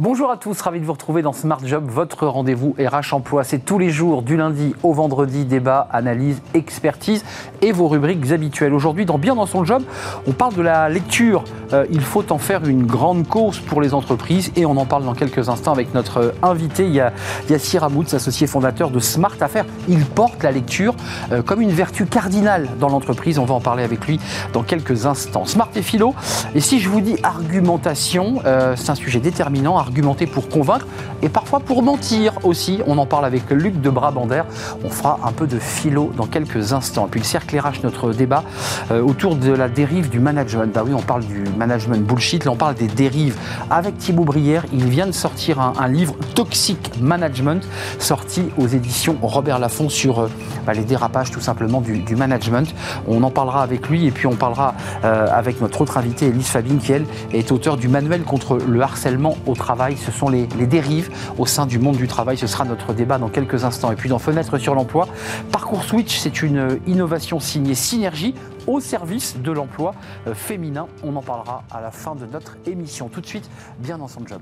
Bonjour à tous, ravi de vous retrouver dans Smart Job, votre rendez-vous RH Emploi. C'est tous les jours, du lundi au vendredi, débat, analyse, expertise et vos rubriques habituelles. Aujourd'hui, dans Bien dans son job, on parle de la lecture. Euh, il faut en faire une grande cause pour les entreprises et on en parle dans quelques instants avec notre invité, Yassir Hamoud, associé fondateur de Smart Affaires. Il porte la lecture euh, comme une vertu cardinale dans l'entreprise. On va en parler avec lui dans quelques instants. Smart et philo. Et si je vous dis argumentation, euh, c'est un sujet déterminant argumenter pour convaincre et parfois pour mentir aussi. On en parle avec Luc de Brabander. On fera un peu de philo dans quelques instants. Et puis le cercle RH, notre débat euh, autour de la dérive du management. Bah oui, on parle du management bullshit, là on parle des dérives. Avec Thibaut Brière, il vient de sortir un, livre Toxic Management, sorti aux éditions Robert Laffont sur euh, bah, les dérapages tout simplement du, management. On en parlera avec lui et puis on parlera euh, avec notre autre invité, Elise Fabine, qui elle est auteur du manuel contre le harcèlement au travail ce sont les, dérives au sein du monde du travail. Ce sera notre débat dans quelques instants. Et puis dans Fenêtre sur l'emploi, Parcours Switch, c'est une innovation signée Synergie au service de l'emploi euh, féminin. On en parlera à la fin de notre émission. Tout de suite, bien dans son job.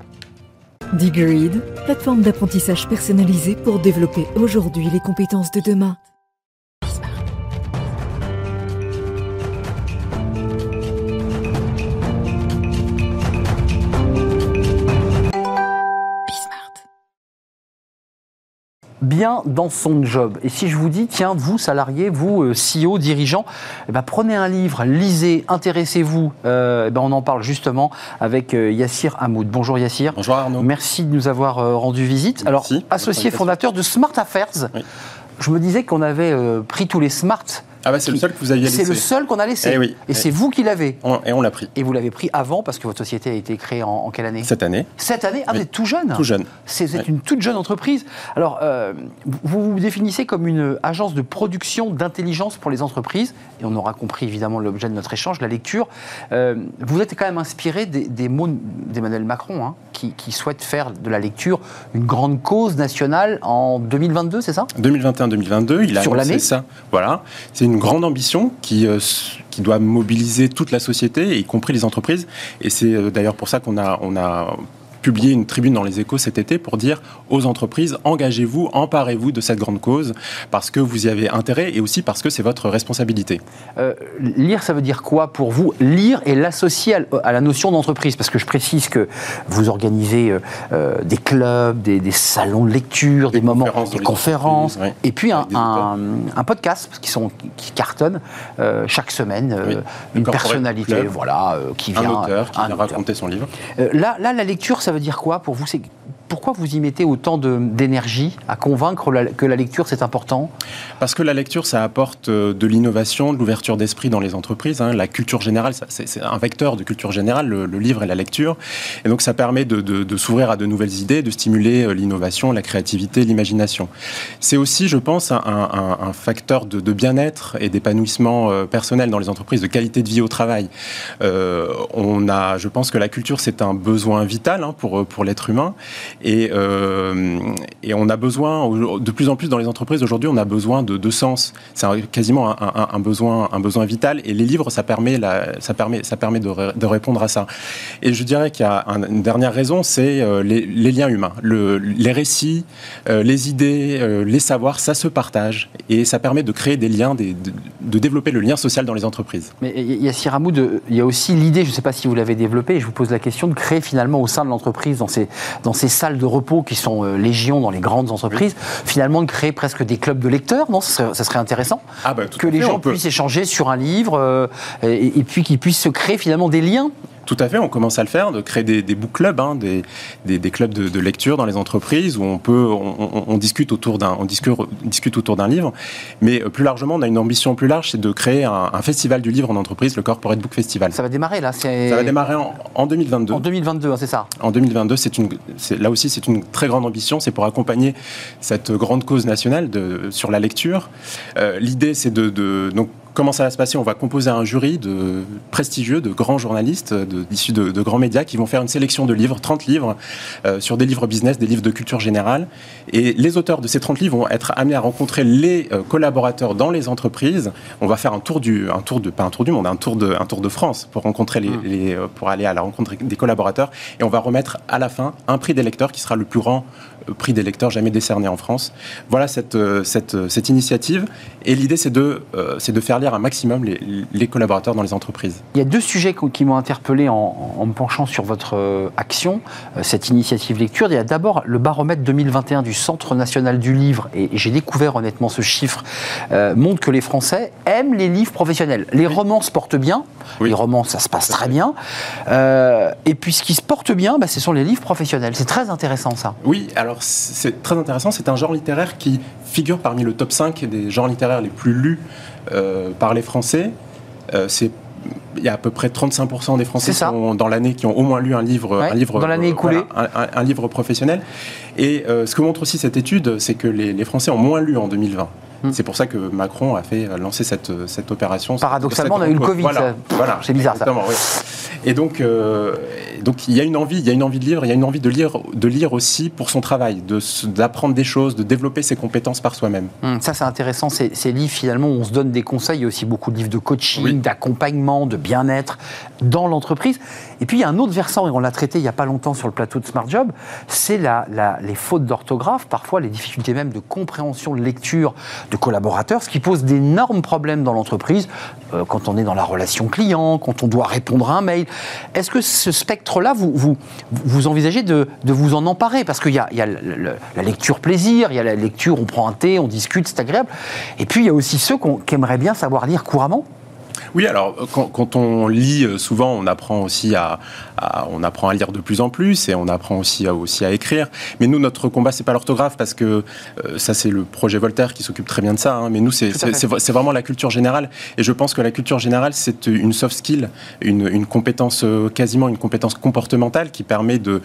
Digreed, plateforme d'apprentissage personnalisée pour développer aujourd'hui les compétences de demain. Bien dans son job. Et si je vous dis, tiens, vous, salarié, vous, euh, CEO, dirigeant, eh ben, prenez un livre, lisez, intéressez-vous. Euh, eh ben, on en parle justement avec euh, Yassir Hamoud. Bonjour Yassir. Bonjour Arnaud. Merci de nous avoir rendu visite. Alors, associé fondateur de Smart Affairs. Je me disais qu'on avait pris tous les Smart ah bah c'est le seul que vous aviez laissé. C'est le seul qu'on a laissé. Eh oui. Et c'est vous qui l'avez. Et on l'a pris. Et vous l'avez pris avant parce que votre société a été créée en, quelle année Cette année. Cette année Ah, vous êtes tout jeune Tout jeune. C'est une toute jeune entreprise. Alors, euh, vous vous définissez comme une agence de production d'intelligence pour les entreprises, et on aura compris évidemment l'objet de notre échange, la lecture. Euh, vous êtes quand même inspiré des, mots d'Emmanuel Macron, hein, qui, souhaite faire de la lecture une grande cause nationale en 2022, c'est ça? 2021-2022, il a Sur l'année ça. Voilà. C'est une grande ambition qui, euh, qui doit mobiliser toute la société, y compris les entreprises. Et c'est euh, d'ailleurs pour ça qu'on a, on a publié une tribune dans les échos cet été pour dire aux entreprises, engagez-vous, emparez-vous de cette grande cause, parce que vous y avez intérêt et aussi parce que c'est votre responsabilité. Euh, lire, ça veut dire quoi pour vous? Lire et l'associer à, la notion d'entreprise, parce que je précise que vous organisez euh, euh, des clubs, des, salons de lecture, des, moments, des conférences, et puis un, un, podcast qui, sont, qui cartonne chaque semaine, une personnalité voilà, qui vient... Un auteur qui vient raconter son livre. là, là, la lecture, ça veut dire quoi? Pour vous pourquoi vous y mettez autant d'énergie à convaincre que la lecture c'est important? Parce que la lecture ça apporte euh, de l'innovation, de l'ouverture d'esprit dans les entreprises. Hein. La culture générale, c'est un vecteur de culture générale, le, livre et la lecture. Et donc ça permet de, s'ouvrir à de nouvelles idées, de stimuler euh, l'innovation, la créativité, l'imagination. C'est aussi, je pense, un, facteur de, bien-être et d'épanouissement euh, personnel dans les entreprises, de qualité de vie au travail. on a, je pense que la culture c'est un besoin vital hein, pour, pour l'être humain. Et, euh, et, on a besoin, de plus en plus dans les entreprises aujourd'hui, on a besoin de, sens. C'est quasiment un, besoin, un besoin vital. Et les livres, ça permet, ça permet, ça permet de, répondre à ça. Et je dirais qu'il y a une dernière raison, c'est euh, les, liens humains. Le, les récits, euh, les idées, les savoirs, ça se partage. Et ça permet de créer des liens, de, développer le lien social dans les entreprises. Mais il y a il y a aussi l'idée, je ne sais pas si vous l'avez développé, je vous pose la question, de créer finalement au sein de l'entreprise, dans ces, dans ces salles de repos qui sont euh, légion dans les grandes entreprises, finalement de créer presque des clubs de lecteurs, non? Ça serait, intéressant ah bah, Que les gens puissent échanger sur un livre euh, et, et, puis qu'ils puissent se créer finalement des liens tout à fait, on commence à le faire, de créer des, des book clubs, hein, des, des, des, clubs de, de, lecture dans les entreprises où on peut, on, on discute autour d'un, on discute, discute autour d'un livre. Mais euh, plus largement, on a une ambition plus large, c'est de créer un, un, festival du livre en entreprise, le Corporate Book Festival. Ça va démarrer là. Ça va démarrer en, en 2022. En 2022, hein, c'est ça? En 2022, c'est une, là aussi, c'est une très grande ambition. C'est pour accompagner cette grande cause nationale de, sur la lecture. Euh, L'idée, c'est de, de donc comment ça va se passer On va composer un jury de prestigieux, de grands journalistes, issus de, de, grands médias, qui vont faire une sélection de livres, 30 livres, euh, sur des livres business, des livres de culture générale. Et les auteurs de ces 30 livres vont être amenés à rencontrer les euh, collaborateurs dans les entreprises. On va faire un tour du, un tour de, pas un tour du monde, un tour de, un tour de France pour rencontrer les, mmh. les euh, pour aller à la rencontre des collaborateurs. Et on va remettre à la fin un prix des lecteurs qui sera le plus grand prix des lecteurs jamais décerné en France. Voilà cette, cette, cette initiative. Et l'idée, c'est de, c'est de faire lire un maximum les, les, collaborateurs dans les entreprises. Il y a deux sujets qui m'ont interpellé en, en, me penchant sur votre action, cette initiative lecture. Il y a d'abord le baromètre 2021 du Centre national du livre, et j'ai découvert honnêtement ce chiffre, euh, montre que les Français aiment les livres professionnels. Les romans se portent bien, les romans ça se passe très bien, euh, et puis ce qui se porte bien, bah, ce sont les livres professionnels. C'est très intéressant ça. Oui, alors c'est très intéressant, c'est un genre littéraire qui figure parmi le top 5 des genres littéraires les plus lus euh, par les Français. c'est il y a à peu près 35% des Français sont, dans l'année qui ont au moins lu un livre, un livre dans l'année écoulée, un, livre professionnel. Et euh, ce que montre aussi cette étude, c'est que les, les, Français ont moins lu en 2020. Hmm. C'est pour ça que Macron a fait lancer cette, cette opération. Paradoxalement, on a eu le Covid. Voilà, c'est bizarre ça. Et donc, euh, donc il y a une envie, il y a une envie de lire, il y a une envie de lire, de lire aussi pour son travail, d'apprendre des choses, de développer ses compétences par soi-même. Hmm, ça, c'est intéressant. Ces, ces, livres, finalement, où on se donne des conseils. Il y a aussi beaucoup de livres de coaching, d'accompagnement, de bien-être dans l'entreprise. Et puis, il y a un autre versant, et on l'a traité il n'y a pas longtemps sur le plateau de Smart Job, c'est la, les fautes d'orthographe, parfois les difficultés même de compréhension, de lecture de collaborateurs, ce qui pose d'énormes problèmes dans l'entreprise euh, quand on est dans la relation client, quand on doit répondre à un mail. Est-ce que ce spectre-là, vous, vous, envisagez de, de, vous en emparer? Parce qu'il y a, y a la lecture plaisir, il y a la lecture, on prend un thé, on discute, c'est agréable. Et puis, il y a aussi ceux qui aimeraient bien savoir lire couramment. Oui, alors quand, quand, on lit, euh, souvent on apprend aussi à, on apprend à lire de plus en plus et on apprend aussi à, aussi à écrire. Mais nous, notre combat, c'est pas l'orthographe parce que euh, ça, c'est le projet Voltaire qui s'occupe très bien de ça. Hein. mais nous, c'est vraiment la culture générale. Et je pense que la culture générale, c'est une soft skill, une, une, compétence euh, quasiment une compétence comportementale qui permet de.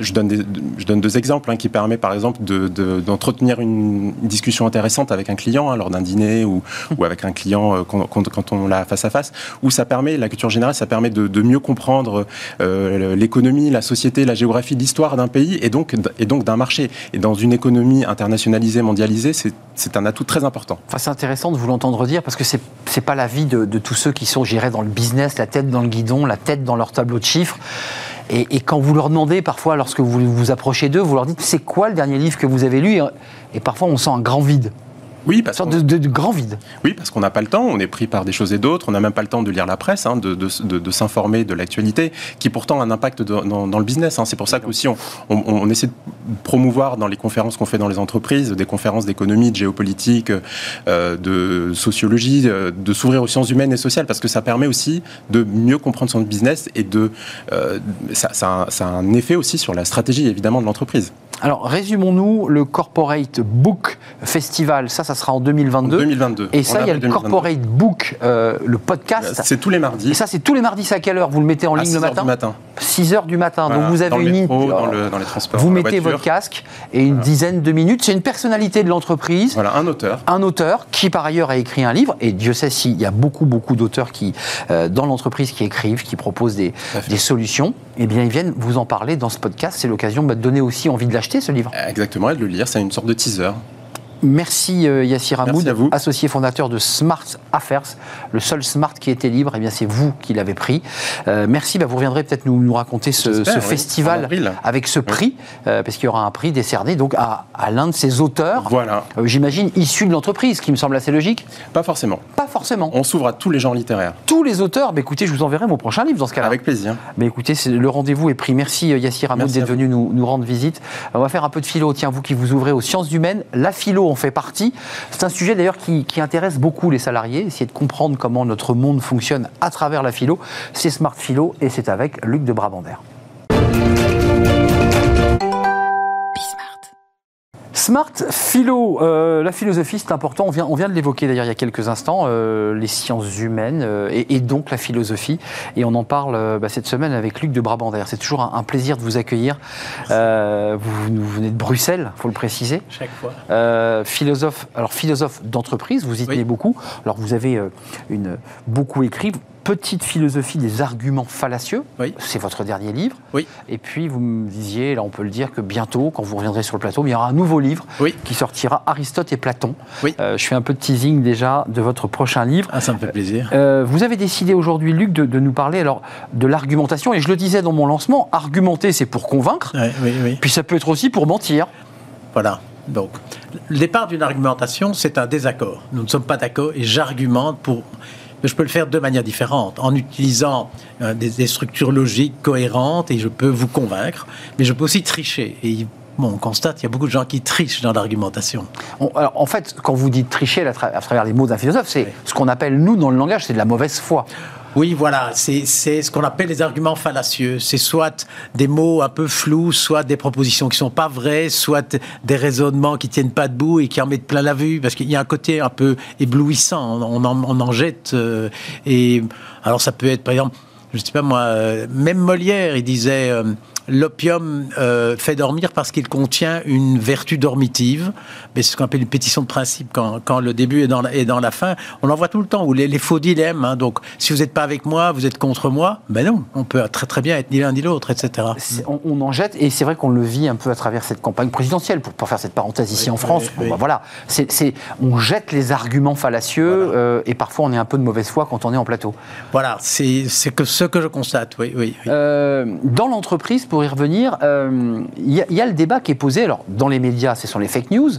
Je donne, des, je donne deux exemples, hein, qui permet par exemple d'entretenir de, une discussion intéressante avec un client hein, lors d'un dîner ou, ou, avec un client quand, quand on l'a face à face, où ça permet, la culture générale, ça permet de, mieux comprendre euh, l'économie, la société, la géographie, l'histoire d'un pays et donc, et donc d'un marché. Et dans une économie internationalisée, mondialisée, c'est un atout très important. Enfin, c'est intéressant de vous l'entendre dire parce que c'est n'est pas la vie de, de, tous ceux qui sont, j'irais, dans le business, la tête dans le guidon, la tête dans leur tableau de chiffres. Et quand vous leur demandez, parfois, lorsque vous vous approchez d'eux, vous leur dites c'est quoi le dernier livre que vous avez lu? Et parfois on sent un grand vide. Oui, parce une sorte de, de, grand vide. Oui, parce qu'on n'a pas le temps, on est pris par des choses et d'autres, on n'a même pas le temps de lire la presse, hein, de, de s'informer de l'actualité, qui pourtant a un impact dans, dans, le business. Hein. C'est pour ça qu'aussi on, on, on, essaie de promouvoir dans les conférences qu'on fait dans les entreprises, des conférences d'économie, de géopolitique, euh, de sociologie, euh, de s'ouvrir aux sciences humaines et sociales, parce que ça permet aussi de mieux comprendre son business et de euh, ça, ça, ça a un effet aussi sur la stratégie évidemment de l'entreprise. Alors, résumons-nous le Corporate Book Festival. Ça, ça sera en 2022. En 2022. Et ça, il y a le Corporate Book, euh, le podcast. C'est tous les mardis. Et ça, c'est tous les mardis. C'est à quelle heure Vous le mettez en ligne le matin, matin 6 heures du matin. Voilà, Donc, vous avez dans le une métro, dans, le, dans, les transports. Vous mettez votre casque et une voilà. dizaine de minutes. C'est une personnalité de l'entreprise. Voilà, un auteur. Un auteur qui, par ailleurs, a écrit un livre. Et Dieu sait s'il y a beaucoup, beaucoup d'auteurs qui, euh, dans l'entreprise, qui écrivent, qui proposent des, des solutions. Eh bien, ils viennent vous en parler dans ce podcast. C'est l'occasion bah, de donner aussi envie de l'acheter, ce livre. Exactement, et de le lire. C'est une sorte de teaser. Merci euh, Yassir Hamoud, associé fondateur de Smart Affairs, le seul Smart qui était libre, et eh bien c'est vous qui l'avez pris. Euh, merci, bah, vous reviendrez peut-être nous, nous raconter ce, ce oui, festival avec ce prix, oui. euh, parce qu'il y aura un prix décerné donc à, à l'un de ses auteurs, voilà. Euh, j'imagine issus de l'entreprise, qui me semble assez logique. Pas forcément. Pas forcément. On s'ouvre à tous les genres littéraires. Tous les auteurs, bah, écoutez, je vous enverrai mon prochain livre dans ce cas-là. Avec plaisir. Mais écoutez, le rendez-vous est pris. Merci Yassir Hamoud d'être venu nous, nous rendre visite. On va faire un peu de philo, tiens, vous qui vous ouvrez aux sciences humaines, la philo en fait partie. C'est un sujet d'ailleurs qui, intéresse beaucoup les salariés, essayer de comprendre comment notre monde fonctionne à travers la philo. C'est Smart Philo et c'est avec Luc de Smart philo, euh, la philosophie c'est important, on vient, on vient de l'évoquer d'ailleurs il y a quelques instants, euh, les sciences humaines euh, et, donc la philosophie. Et on en parle bah, cette semaine avec Luc de Brabant d'ailleurs. C'est toujours un, plaisir de vous accueillir. Vous, venez de Bruxelles, il faut le préciser. Chaque fois. philosophe, alors philosophe d'entreprise, vous y tenez beaucoup. Alors vous avez une, beaucoup écrit petite philosophie des arguments fallacieux. C'est votre dernier livre. Oui. Et puis, vous me disiez, là, on peut le dire, que bientôt, quand vous reviendrez sur le plateau, il y aura un nouveau livre qui sortira Aristote et Platon. Oui. Euh, je fais un peu de teasing déjà de votre prochain livre. Ah, ça me fait plaisir. Euh, vous avez décidé aujourd'hui, Luc, de, nous parler alors de l'argumentation. Et je le disais dans mon lancement, argumenter, c'est pour convaincre. Puis ça peut être aussi pour mentir. Voilà. Donc, le départ d'une argumentation, c'est un désaccord. Nous ne sommes pas d'accord et j'argumente pour je peux le faire de manière différente, en utilisant euh, des, structures logiques cohérentes et je peux vous convaincre, mais je peux aussi tricher. Et Bon, on constate qu'il y a beaucoup de gens qui trichent dans l'argumentation. en fait, quand vous dites tricher à, travers les mots d'un philosophe, c'est ce qu'on appelle, nous, dans le langage, c'est de la mauvaise foi. Oui, voilà, c'est ce qu'on appelle les arguments fallacieux. C'est soit des mots un peu flous, soit des propositions qui sont pas vraies, soit des raisonnements qui tiennent pas debout et qui en mettent plein la vue, parce qu'il y a un côté un peu éblouissant, on en, jette. Euh, et alors ça peut être, par exemple, je sais pas moi, euh, même Molière, il disait... Euh, l'opium euh, fait dormir parce qu'il contient une vertu dormitive. Mais c'est ce qu'on appelle une pétition de principe quand, le début est dans, la, dans la fin. On en voit tout le temps, ou les, faux dilemmes. Hein. donc, si vous n'êtes pas avec moi, vous êtes contre moi. Ben non, on peut très très bien être ni l'un ni l'autre, etc. On, en jette, et c'est vrai qu'on le vit un peu à travers cette campagne présidentielle, pour, faire cette parenthèse ici en France. Bah, voilà, c'est, on jette les arguments fallacieux, euh, et parfois on est un peu de mauvaise foi quand on est en plateau. Voilà, c'est, que ce que je constate, oui. oui, euh, dans l'entreprise, pour y revenir, il euh, y, a le débat qui est posé. Alors, dans les médias, ce sont les fake news.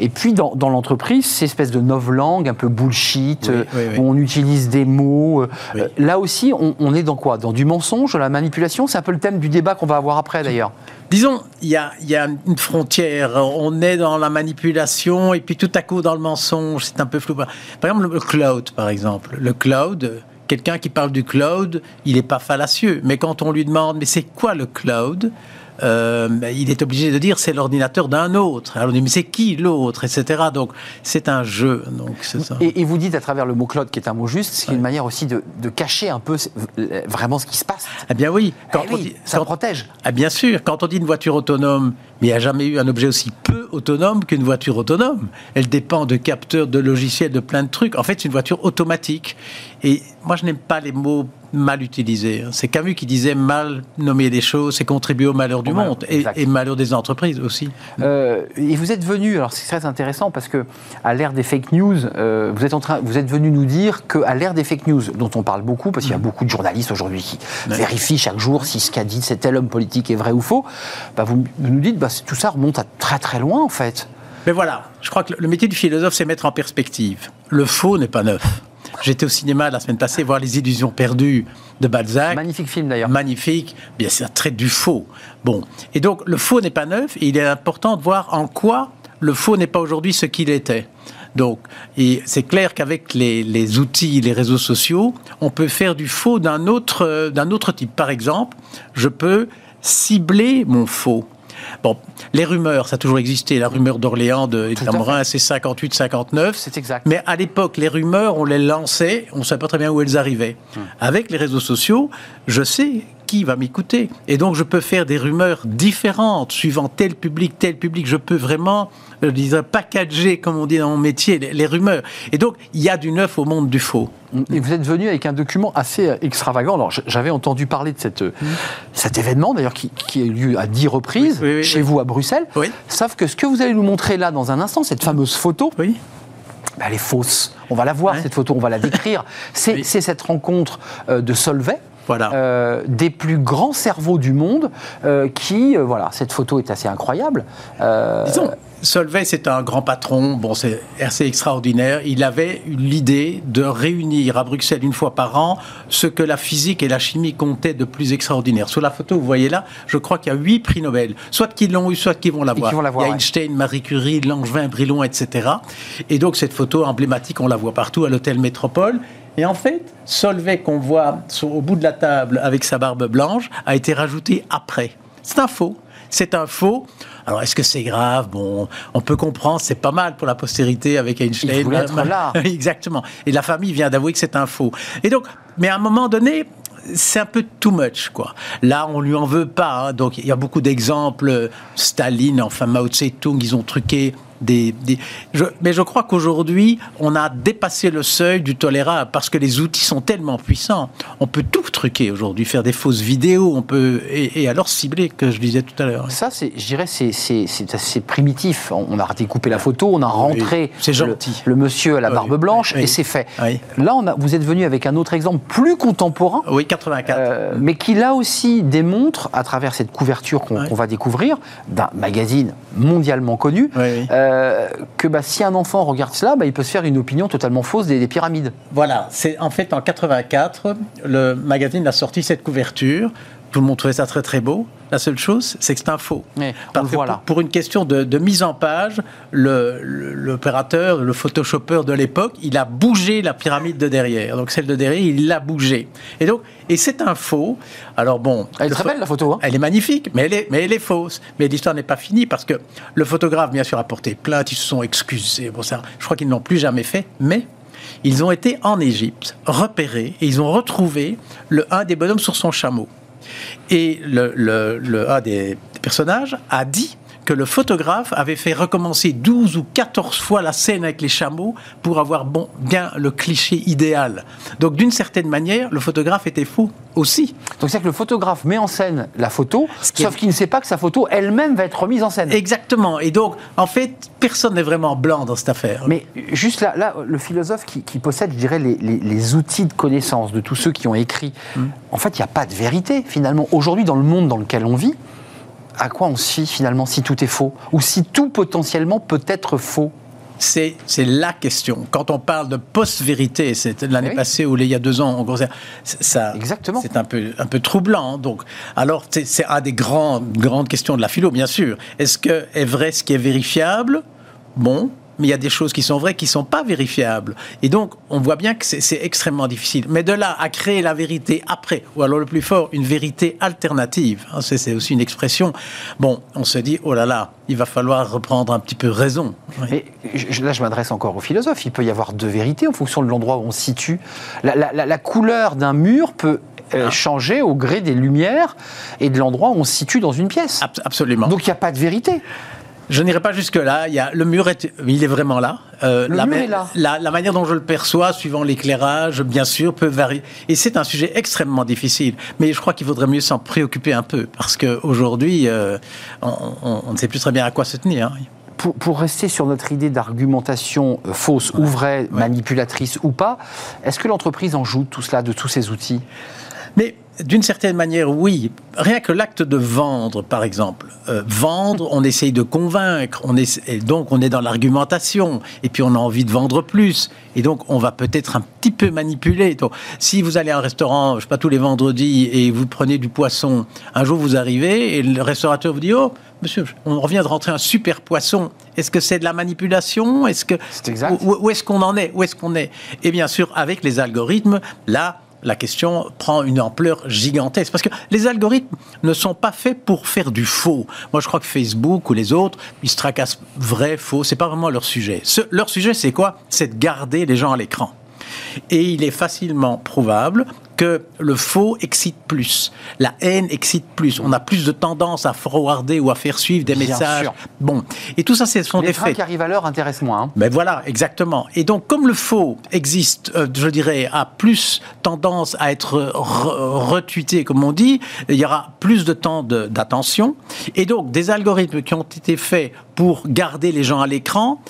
Et puis, dans, l'entreprise, c'est espèce de novlangue, un peu bullshit, euh, où on utilise des mots. Euh, là aussi, on, est dans quoi? Dans du mensonge, la manipulation? C'est un peu le thème du débat qu'on va avoir après, d'ailleurs. Disons, il y a, y a, une frontière. On est dans la manipulation et puis tout à coup dans le mensonge. C'est un peu flou. Par exemple, le cloud, par exemple. Le cloud, quelqu'un qui parle du cloud, il n'est pas fallacieux. Mais quand on lui demande, mais c'est quoi le cloud? Euh, il est obligé de dire c'est l'ordinateur d'un autre. Alors on dit mais c'est qui l'autre, etc. Donc c'est un jeu. Donc ça. Et, vous dites à travers le mot cloud qui est un mot juste, c'est une manière aussi de, cacher un peu vraiment ce qui se passe. Eh bien oui, quand eh on dit, ça protège. Ah bien sûr, quand on dit une voiture autonome, mais il n'y a jamais eu un objet aussi peu autonome qu'une voiture autonome. Elle dépend de capteurs, de logiciels, de plein de trucs. En fait, c'est une voiture automatique. Et moi, je n'aime pas les mots mal utilisés. C'est Camus qui disait mal nommer les choses, c'est contribuer au malheur du monde et, et, malheur des entreprises aussi. Euh, et vous êtes venu, alors c'est très intéressant parce que à l'ère des fake news, euh, vous êtes en train, vous êtes venu nous dire qu'à l'ère des fake news, dont on parle beaucoup, parce qu'il y a mm. beaucoup de journalistes aujourd'hui qui vérifient chaque jour si ce qu'a dit cet tel homme politique est vrai ou faux, bah vous, nous dites bah, tout ça remonte à très très loin en fait. Mais voilà, je crois que le métier du philosophe, c'est mettre en perspective. Le faux n'est pas neuf. J'étais au cinéma la semaine passée voir Les Illusions perdues de Balzac. Magnifique film d'ailleurs. Magnifique. Bien, c'est un trait du faux. Bon. Et donc, le faux n'est pas neuf et il est important de voir en quoi le faux n'est pas aujourd'hui ce qu'il était. Donc, c'est clair qu'avec les, les, outils, les réseaux sociaux, on peut faire du faux d'un autre, d'un autre type. Par exemple, je peux cibler mon faux. Bon, les rumeurs, ça a toujours existé. La rumeur d'Orléans de Brun, c'est 58-59. C'est exact. Mais à l'époque, les rumeurs, on les lançait, on ne savait pas très bien où elles arrivaient. Hmm. Avec les réseaux sociaux, je sais qui va m'écouter. Et donc, je peux faire des rumeurs différentes suivant tel public, tel public. Je peux vraiment, je disais, packager, comme on dit dans mon métier, les, rumeurs. Et donc, il y a du neuf au monde du faux. Et vous êtes venu avec un document assez euh, extravagant. Alors, j'avais entendu parler de cette, euh, cet événement, d'ailleurs, qui, a eu lieu à dix reprises chez vous à Bruxelles. Sauf que ce que vous allez nous montrer là dans un instant, cette fameuse photo. Ben, elle est fausse. On va la voir, cette photo, on va la décrire. C'est cette rencontre euh, de Solvay, voilà. Euh, des plus grands cerveaux du monde euh, qui, euh, voilà, cette photo est assez incroyable. Disons, Solvay, c'est un grand patron, bon, c'est assez extraordinaire. Il avait l'idée de réunir à Bruxelles une fois par an ce que la physique et la chimie comptaient de plus extraordinaire. Sur la photo, vous voyez là, je crois qu'il y a huit prix Nobel, soit qui l'ont eu, soit qui vont l'avoir. Il y a Einstein, Marie Curie, Langevin, Brilon, etc. Et donc cette photo emblématique, on la voit partout à l'hôtel Métropole. Et en fait, Solvay qu'on voit au bout de la table avec sa barbe blanche a été rajouté après. C'est un faux. c'est un faux. Alors, est-ce que c'est grave? Bon, on peut comprendre, c'est pas mal pour la postérité avec Einstein. Il voulait être là. Exactement. Et la famille vient d'avouer que c'est un faux. Et donc, mais à un moment donné, c'est un peu too much, quoi. Là, on lui en veut pas. hein. Donc, il y a beaucoup d'exemples. Staline, enfin Mao Tse-tung, ils ont truqué des. des- je- mais je crois qu'aujourd'hui, on a dépassé le seuil du tolérable parce que les outils sont tellement puissants. On peut tout truquer aujourd'hui, faire des fausses vidéos, on peut et, et alors cibler, que je disais tout à l'heure. Ça, c'est, je dirais, c'est, c'est, c'est assez primitif. On a découpé la photo, on a rentré c'est le- gentil. Le, monsieur à la Oui, barbe blanche oui, et c'est fait. Là, on a, vous êtes venu avec un autre exemple plus contemporain. Oui, 84. euh, mais qui là aussi démontre, à travers cette couverture qu'on va découvrir, d'un magazine mondialement connu, Oui, oui. Euh, que bah, si un enfant regarde cela, bah, il peut se faire une opinion totalement fausse des, des pyramides. Voilà, c'est en fait en 84, le magazine a sorti cette couverture. Tout le monde trouvait ça très très beau. La seule chose, c'est que c'est un faux. On Parce que pour, une question de, de mise en page, le- le- l'opérateur, le, photoshopper de l'époque, il a bougé la pyramide de derrière. Donc celle de derrière, il l'a bougée. Et donc, et c'est un faux. Alors bon, Elle est très belle la photo. hein. elle est magnifique, mais elle est, mais elle est fausse. Mais l'histoire n'est pas finie parce que le photographe, bien sûr, a porté plainte, ils se sont excusés. Bon, ça, je crois qu'ils ne l'ont plus jamais fait, mais ils ont été en Égypte, repérés, et ils ont retrouvé le, un des bonhommes sur son chameau. Et le, le- un des personnages a dit que le photographe avait fait recommencer 12 ou 14 fois la scène avec les chameaux pour avoir bon, bien le cliché idéal. Donc d'une certaine manière, le photographe était faux aussi. Donc c'est que le photographe met en scène la photo, sauf qu'il ne sait pas que sa photo elle-même va être remise en scène. Exactement. Et donc, en fait, personne n'est vraiment blanc dans cette affaire. Mais juste là, là le philosophe qui, qui possède, je dirais, les, les- les outils de connaissance de tous ceux qui ont écrit, Hmm. en fait, il n'y a pas de vérité, finalement. Aujourd'hui, dans le monde dans lequel on vit, à quoi on fie, finalement, si tout est faux Ou si tout, potentiellement, peut être faux? C'est, c'est la question. Quand on parle de post-vérité, c'était l'année Oui. passée ou il y a deux ans, en gros, c'est- ça, Exactement. c'est un peu, un peu troublant. Donc, alors, c'est, c'est une des grandes, grandes questions de la philo, bien sûr. Est-ce que est vrai ce qui est vérifiable? Bon. Mais il y a des choses qui sont vraies qui ne sont pas vérifiables. Et donc, on voit bien que c'est, extrêmement difficile. Mais de là à créer la vérité après, ou alors le plus fort, une vérité alternative, hein, c'est, aussi une expression. Bon, on se dit, oh là là, il va falloir reprendre un petit peu raison. Oui. Mais là, je m'adresse encore aux philosophes. Il peut y avoir deux vérités en fonction de l'endroit où on se situe. La, la- la- la couleur d'un mur peut Ah. euh, changer au gré des lumières et de l'endroit où on se situe dans une pièce. Ab- Absolument. Donc il n'y a pas de vérité. Je n'irai pas jusque-là. Il y a, le mur, est, il est vraiment là. Euh, Le la, mur est là. La, la manière dont je le perçois, suivant l'éclairage, bien sûr, peut varier. Et c'est un sujet extrêmement difficile. Mais je crois qu'il vaudrait mieux s'en préoccuper un peu. Parce qu'aujourd'hui, euh, on, on- on ne sait plus très bien à quoi se tenir. hein. Pour, pour rester sur notre idée d'argumentation euh, fausse ou vraie, manipulatrice ou pas, est-ce que l'entreprise en joue de tout cela, de tous ces outils? Mais d'une certaine manière, oui. Rien que l'acte de vendre, par exemple. Euh, vendre, on essaye de convaincre, on essa- et donc on est dans l'argumentation, et puis on a envie de vendre plus, et donc on va peut-être un petit peu manipuler. Donc, si vous allez à un restaurant, je sais pas, tous les vendredis, et vous prenez du poisson, un jour vous arrivez, et le restaurateur vous dit, oh, monsieur, on revient de rentrer un super poisson. Est-ce que c'est de la manipulation? Est-ce que C'est exact. Où, où est-ce qu'on en est? Où est-ce qu'on est? Et bien sûr, avec les algorithmes, là, la question prend une ampleur gigantesque. Parce que les algorithmes ne sont pas faits pour faire du faux. Moi, je crois que Facebook ou les autres, ils se tracassent vrai, faux. C'est pas vraiment leur sujet. Leur sujet, c'est quoi? C'est de garder les gens à l'écran. Et il est facilement prouvable que le faux excite plus, la haine excite plus. On a plus de tendance à forwarder ou à faire suivre des Bien messages. sûr. Bon, et tout ça, ce sont Les des faits. qui arrivent à l'heure intéressent moins. hein. Ben voilà, exactement. Et donc, comme le faux existe, euh, je dirais, a plus tendance à être re- retweeté, comme on dit, il y aura plus de temps d'attention. Et donc, des algorithmes qui ont été faits pour garder les gens à l'écran,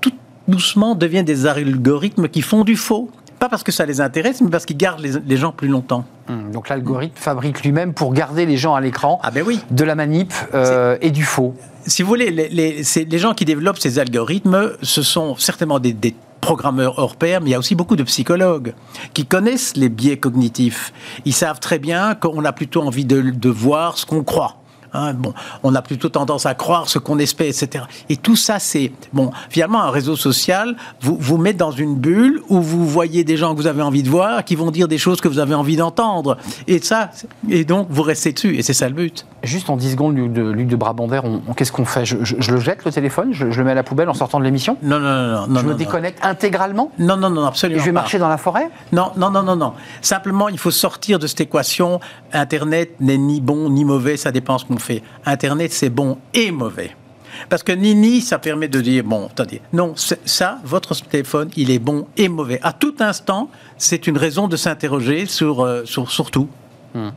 tout doucement deviennent des algorithmes qui font du faux. Pas parce que ça les intéresse, mais parce qu'ils gardent les, les gens plus longtemps. Hum, Donc l'algorithme fabrique lui-même pour garder les gens à l'écran Ah ben oui. de la manip euh, et du faux. si vous voulez, les, les- c'est- les gens qui développent ces algorithmes, ce sont certainement des, des programmeurs hors pair, mais il y a aussi beaucoup de psychologues qui connaissent les biais cognitifs. Ils savent très bien qu'on a plutôt envie de, de voir ce qu'on croit. Hein, bon, on a plutôt tendance à croire ce qu'on espère, etc. Et tout ça, c'est bon. Finalement, un réseau social vous vous met dans une bulle où vous voyez des gens que vous avez envie de voir, qui vont dire des choses que vous avez envie d'entendre. Et ça, et donc vous restez dessus. Et c'est ça le but. Juste en 10 secondes, Luc de, Luc de Brabander, on, qu'est-ce qu'on fait? Je, le jette le téléphone? Je, le mets à la poubelle en sortant de l'émission? Non, non, non, non. Je me déconnecte intégralement? Non, non, non, absolument. Et je vais marcher dans la forêt? Non, non, non, non, non. Simplement, il faut sortir de cette équation. Internet n'est ni bon ni mauvais, ça dépend ce qu'on Internet, c'est bon et mauvais. Parce que Nini, ça permet de dire, bon, attendez, non, ça, votre téléphone, il est bon et mauvais. À tout instant, c'est une raison de s'interroger sur, euh, sur, tout. Hmm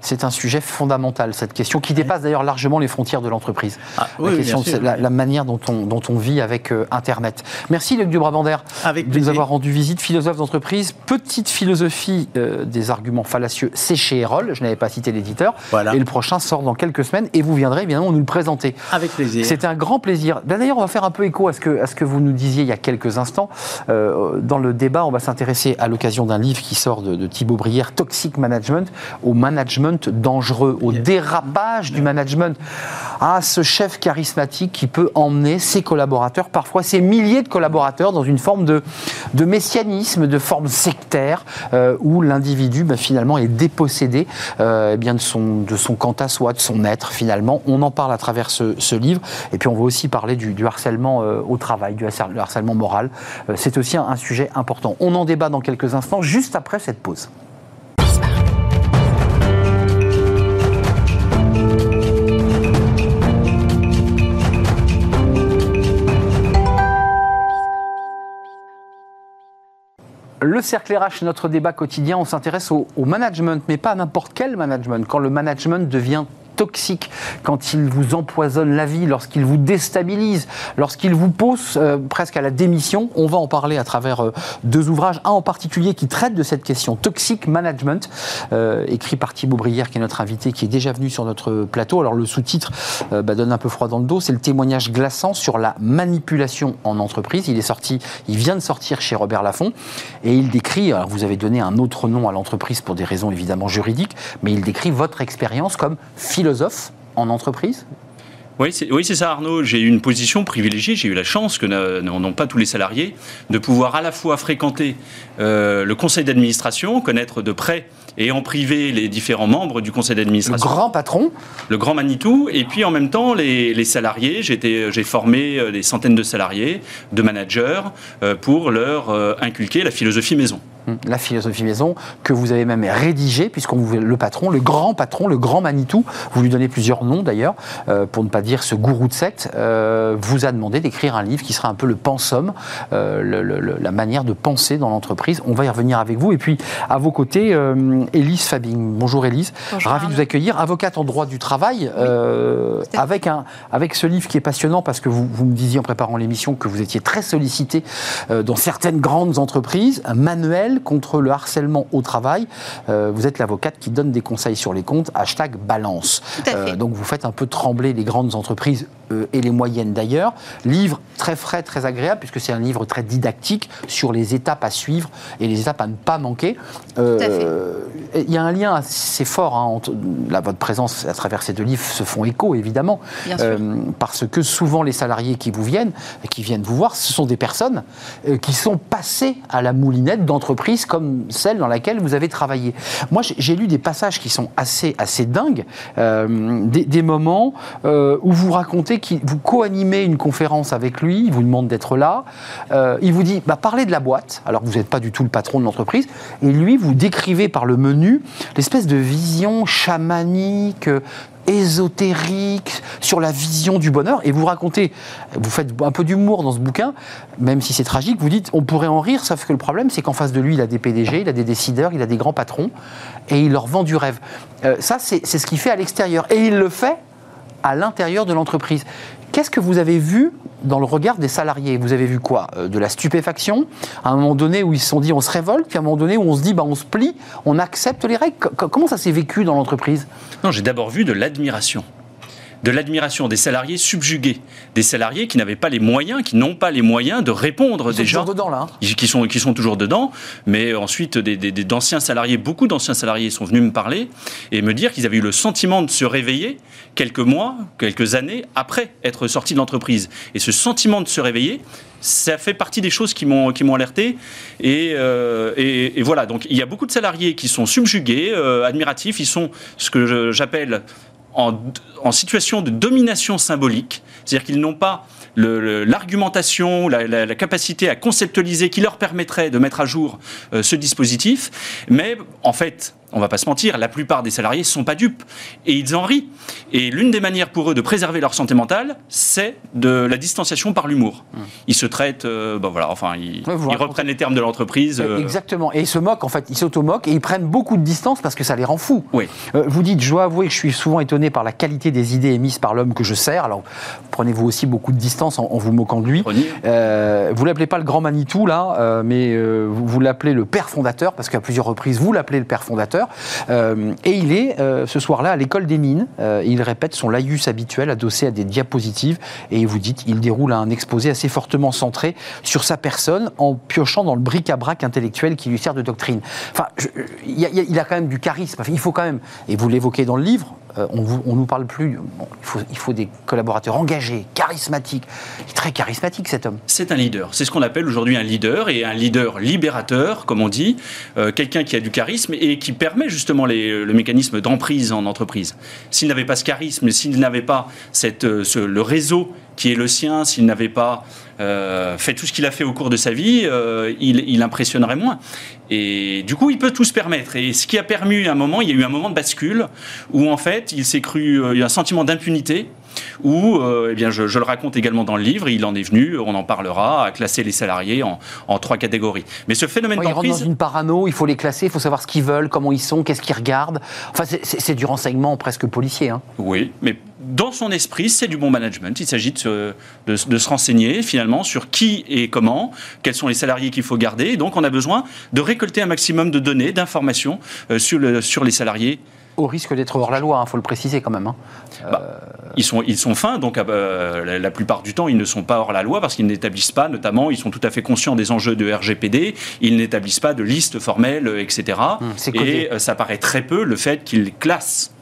c'est un sujet fondamental, cette question, qui dépasse d'ailleurs largement les frontières de l'entreprise. Ah, la question, la, manière dont on, dont on vit avec euh, Internet. Merci, Luc Dubrabander, de nous avoir rendu visite, philosophe d'entreprise. Petite philosophie euh, des arguments fallacieux, c'est chez Erol, je n'avais pas cité l'éditeur. Et le prochain sort dans quelques semaines, et vous viendrez évidemment nous le présenter. Avec plaisir. C'était un grand plaisir. Ben, d'ailleurs, on va faire un peu écho à ce que, à ce que vous nous disiez il y a quelques instants. Euh, dans le débat, on va s'intéresser à l'occasion d'un livre qui sort de, de Thibaut Brière, Toxic Management, au management dangereux, au dérapage du management, à ce chef charismatique qui peut emmener ses collaborateurs, parfois ses milliers de collaborateurs, dans une forme de, de messianisme, de forme sectaire, euh, où l'individu ben, finalement est dépossédé euh, eh bien de son, de son quant à soi, de son être finalement. On en parle à travers ce, livre, et puis on va aussi parler du, harcèlement euh, au travail, du harcèlement moral. C'est aussi un sujet important. On en débat dans quelques instants, juste après cette pause. Le cercle RH, notre débat quotidien, on s'intéresse au, au, management, mais pas à n'importe quel management. Quand le management devient toxique, quand il vous empoisonne la vie, lorsqu'il vous déstabilise, lorsqu'il vous pose euh, presque à la démission. On va en parler à travers euh, deux ouvrages, un en particulier qui traite de cette question, Toxic Management, euh, écrit par Thibaut Brière, qui est notre invité, qui est déjà venu sur notre plateau. Alors le sous-titre bah, donne un peu froid dans le dos, c'est le témoignage glaçant sur la manipulation en entreprise. Il est sorti, il vient de sortir chez Robert Laffont, et il décrit, alors vous avez donné un autre nom à l'entreprise pour des raisons évidemment juridiques, mais il décrit votre expérience comme philosophe philosophe en entreprise oui, c'est ça Arnaud. J'ai eu une position privilégiée, j'ai eu la chance que n'ont pas tous les salariés de pouvoir à la fois fréquenter euh, le conseil d'administration, connaître de près et en privé les différents membres du conseil d'administration. Le grand patron Le grand Manitou, et puis en même temps les, salariés. J'ai formé euh, des centaines de salariés, de managers, euh, pour leur inculquer la philosophie maison la philosophie maison, que vous avez même rédigé, puisqu'on vous le patron, le grand patron, le grand Manitou, vous lui donnez plusieurs noms d'ailleurs, euh, pour ne pas dire ce gourou de secte, euh, vous a demandé d'écrire un livre qui sera un peu le pensum, euh, la manière de penser dans l'entreprise. On va y revenir avec vous. Et puis, à vos côtés, Élise Fabing. Bonjour Élise, ravi de vous accueillir, avocate en droit du travail, avec, un, avec ce livre qui est passionnant, parce que vous, vous me disiez en préparant l'émission que vous étiez très sollicité dans certaines grandes entreprises, un manuel contre le harcèlement au travail. Euh, vous êtes l'avocate qui donne des conseils sur les comptes, hashtag balance. Euh, donc vous faites un peu trembler les grandes entreprises euh, et les moyennes d'ailleurs. Livre très frais, très agréable, puisque c'est un livre très didactique sur les étapes à suivre et les étapes à ne pas manquer. Il y a un lien assez fort hein, entre votre présence à travers ces deux livres se font écho, évidemment, parce que souvent les salariés qui vous viennent, qui viennent vous voir, ce sont des personnes qui sont passées à la moulinette d'entreprises comme celle dans laquelle vous avez travaillé. Moi, j'ai lu des passages qui sont assez, assez dingues, euh, des, moments euh, où vous racontez que vous co-animez une conférence avec lui, il vous demande d'être là, euh, il vous dit bah, parlez de la boîte, alors que vous n'êtes pas du tout le patron de l'entreprise, et lui, vous décrivez par le menu l'espèce de vision chamanique, ésotérique sur la vision du bonheur et vous racontez, vous faites un peu d'humour dans ce bouquin, même si c'est tragique, vous dites on pourrait en rire, sauf que le problème c'est qu'en face de lui il a des PDG, il a des décideurs, il a des grands patrons et il leur vend du rêve. Euh, ça c'est ce qu'il fait à l'extérieur et il le fait à l'intérieur de l'entreprise. Qu'est-ce que vous avez vu dans le regard des salariés? Vous avez vu quoi? Euh, De la stupéfaction? À un moment donné où ils se sont dit on se révolte, puis à un moment donné où on se dit bah, on se plie, on accepte les règles. Comment ça s'est vécu dans l'entreprise? Non, j'ai d'abord vu de l'admiration. De l'admiration des salariés subjugués, des salariés qui n'avaient pas les moyens, qui n'ont pas les moyens de répondre Ils sont déjà, toujours dedans, là. hein. qui sont, qui sont toujours dedans, mais ensuite des, des- d'anciens salariés, beaucoup d'anciens salariés sont venus me parler et me dire qu'ils avaient eu le sentiment de se réveiller quelques mois, quelques années après être sortis de l'entreprise. Et ce sentiment de se réveiller, ça fait partie des choses qui m'ont qui m'ont alerté et, euh, et, et voilà donc il y a beaucoup de salariés qui sont subjugués euh, admiratifs ils sont ce que j'appelle en, situation de domination symbolique c'est-à-dire qu'ils n'ont pas l'argumentation, la, la- la capacité à conceptualiser qui leur permettrait de mettre à jour euh, ce dispositif. Mais en fait, on va pas se mentir, la plupart des salariés ne sont pas dupes et ils en rient. Et l'une des manières pour eux de préserver leur santé mentale, c'est de la distanciation par l'humour. Ils se traitent, euh, ben voilà, enfin, ils, Ouais, reprennent les termes de l'entreprise. euh, Exactement. Et ils se moquent, en fait, ils s'automoquent et ils prennent beaucoup de distance parce que ça les rend fous. Oui. Euh, vous dites, je dois avouer que je suis souvent étonné par la qualité des idées émises par l'homme que je sers. Alors, prenez-vous aussi beaucoup de distance en, en vous moquant de lui. Euh, vous l'appelez pas le grand Manitou là, euh, mais euh, vous, vous l'appelez le père fondateur parce qu'à plusieurs reprises vous l'appelez le père fondateur. Euh, et il est euh, ce soir-là à l'école des mines. Euh, il répète son laïus habituel adossé à des diapositives et vous dites il déroule un exposé assez fortement centré sur sa personne en piochant dans le bric-à-brac intellectuel qui lui sert de doctrine. Enfin, il a- quand même du charisme. Il faut quand même, et vous l'évoquez dans le livre, euh, on, on nous parle plus. il, faut, des collaborateurs engagés, charismatiques. Il est très charismatique cet homme. C'est un leader. C'est ce qu'on appelle aujourd'hui un leader et un leader libérateur, comme on dit, Euh, quelqu'un qui a du charisme et qui permet justement les- le mécanisme d'emprise en entreprise. S'il n'avait pas ce charisme, s'il n'avait pas euh, ce- le réseau qui est le sien, s'il n'avait pas euh, fait tout ce qu'il a fait au cours de sa vie, euh, il, il impressionnerait moins. Et du coup, il peut tout se permettre. Et ce qui a permis un moment, il y a eu un moment de bascule où en fait, il s'est cru, euh, il y a un sentiment d'impunité où, euh, eh bien, je, je le raconte également dans le livre, il en est venu, on en parlera, à classer les salariés en, en trois catégories. Mais ce phénomène Ouais, ils rentrent dans d'emprise, une parano, il faut les classer, il faut savoir ce qu'ils veulent, comment ils sont, qu'est-ce qu'ils regardent. Enfin, c'est- du renseignement presque policier. hein. oui, mais dans son esprit, c'est du bon management. Il s'agit de, se- de se- de se renseigner finalement sur qui et comment, quels sont les salariés qu'il faut garder. Et donc, on a besoin de récolter un maximum de données, d'informations euh, sur, le- sur les salariés Au risque d'être hors la loi, il faut le préciser quand même. hein. Ils sont, ils sont fins, donc euh, la, la plupart du temps, ils ne sont pas hors la loi parce qu'ils n'établissent pas, notamment, ils sont tout à fait conscients des enjeux de RGPD, ils n'établissent pas de liste formelle, euh, etc. Hum, codé. Et euh, ça paraît très peu le fait qu'ils classent,